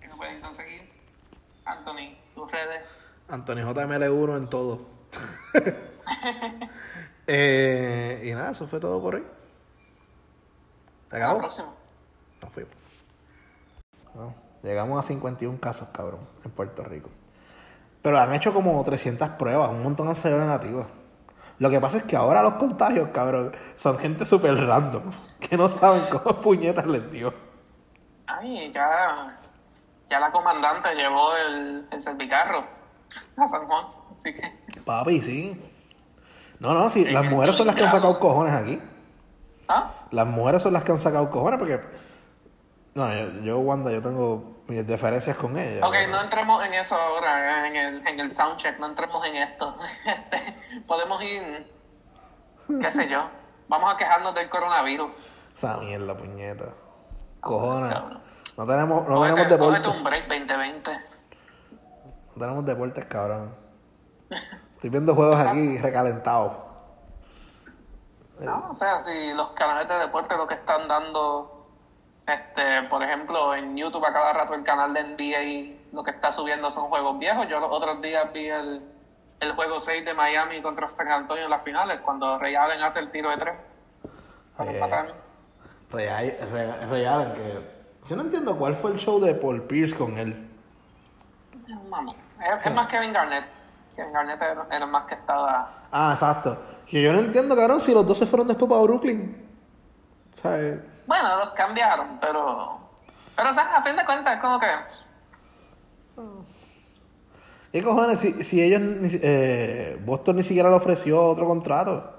que me pueden conseguir. Anthony, tus redes. Anthony JML1 en todo. (laughs) eh, y nada, eso fue todo por hoy. ¿Te acabó? Hasta la próxima. Nos fuimos. No, llegamos a 51 casos, cabrón, en Puerto Rico. Pero han hecho como 300 pruebas, un montón han salido negativos. Lo que pasa es que ahora los contagios, cabrón, son gente súper random, (laughs) que no saben cómo (laughs) puñetas les dio. Ay, ya, ya la comandante llevó el, el servicarro (laughs) a San Juan, así que. Papi, sí. No, no, sí, las mujeres son las que han sacado cojones aquí. ¿Ah? Las mujeres son las que han sacado cojones porque. No, yo, yo Wanda, yo tengo mis diferencias con ella. Ok, no entremos en eso ahora, en el, en el soundcheck, no entremos en esto. (laughs) Este, podemos ir, qué sé yo, vamos a quejarnos del coronavirus. Esa mierda, puñeta. Cojones. No tenemos, no tenemos deporte. un break 2020 tenemos deportes, cabrón. Estoy viendo juegos aquí recalentados. No, o sea, si los canales de deporte lo que están dando, este, por ejemplo, en YouTube a cada rato el canal de NBA lo que está subiendo son juegos viejos. Yo los otros días vi el, el juego 6 de Miami contra San Antonio en las finales, cuando Ray Allen hace el tiro de tres. Eh, Ray, Allen, que yo no entiendo cuál fue el show de Paul Pierce con él. Mami. Es, más Kevin Garnett. Kevin Garnett era, más que estaba. Ah, exacto. Que yo no entiendo, cabrón, si los dos se fueron después para Brooklyn. ¿Sabes? Bueno, los cambiaron, pero. Pero, o sea, a fin de cuentas, es como que. ¿Qué cojones? Si, si ellos. Eh, Boston ni siquiera le ofreció otro contrato.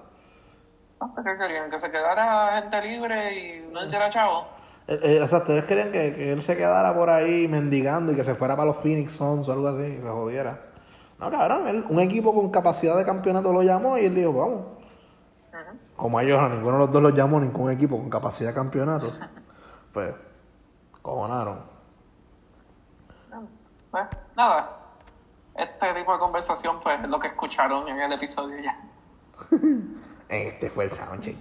¿Qué querían? ¿Que se quedara gente libre y no hiciera chavo? Eh, eh, exacto, ellos querían que, él se quedara por ahí mendigando y que se fuera para los Phoenix Suns o algo así y se jodiera. No, cabrón, un equipo con capacidad de campeonato lo llamó y él dijo, vamos. Como a ellos, a ninguno de los dos los llamó, ningún equipo con capacidad de campeonato. (laughs) Pues, cojonaron. Pues, nada. Este tipo de conversación, pues, es lo que escucharon en el episodio ya. (laughs) este fue el soundcheck.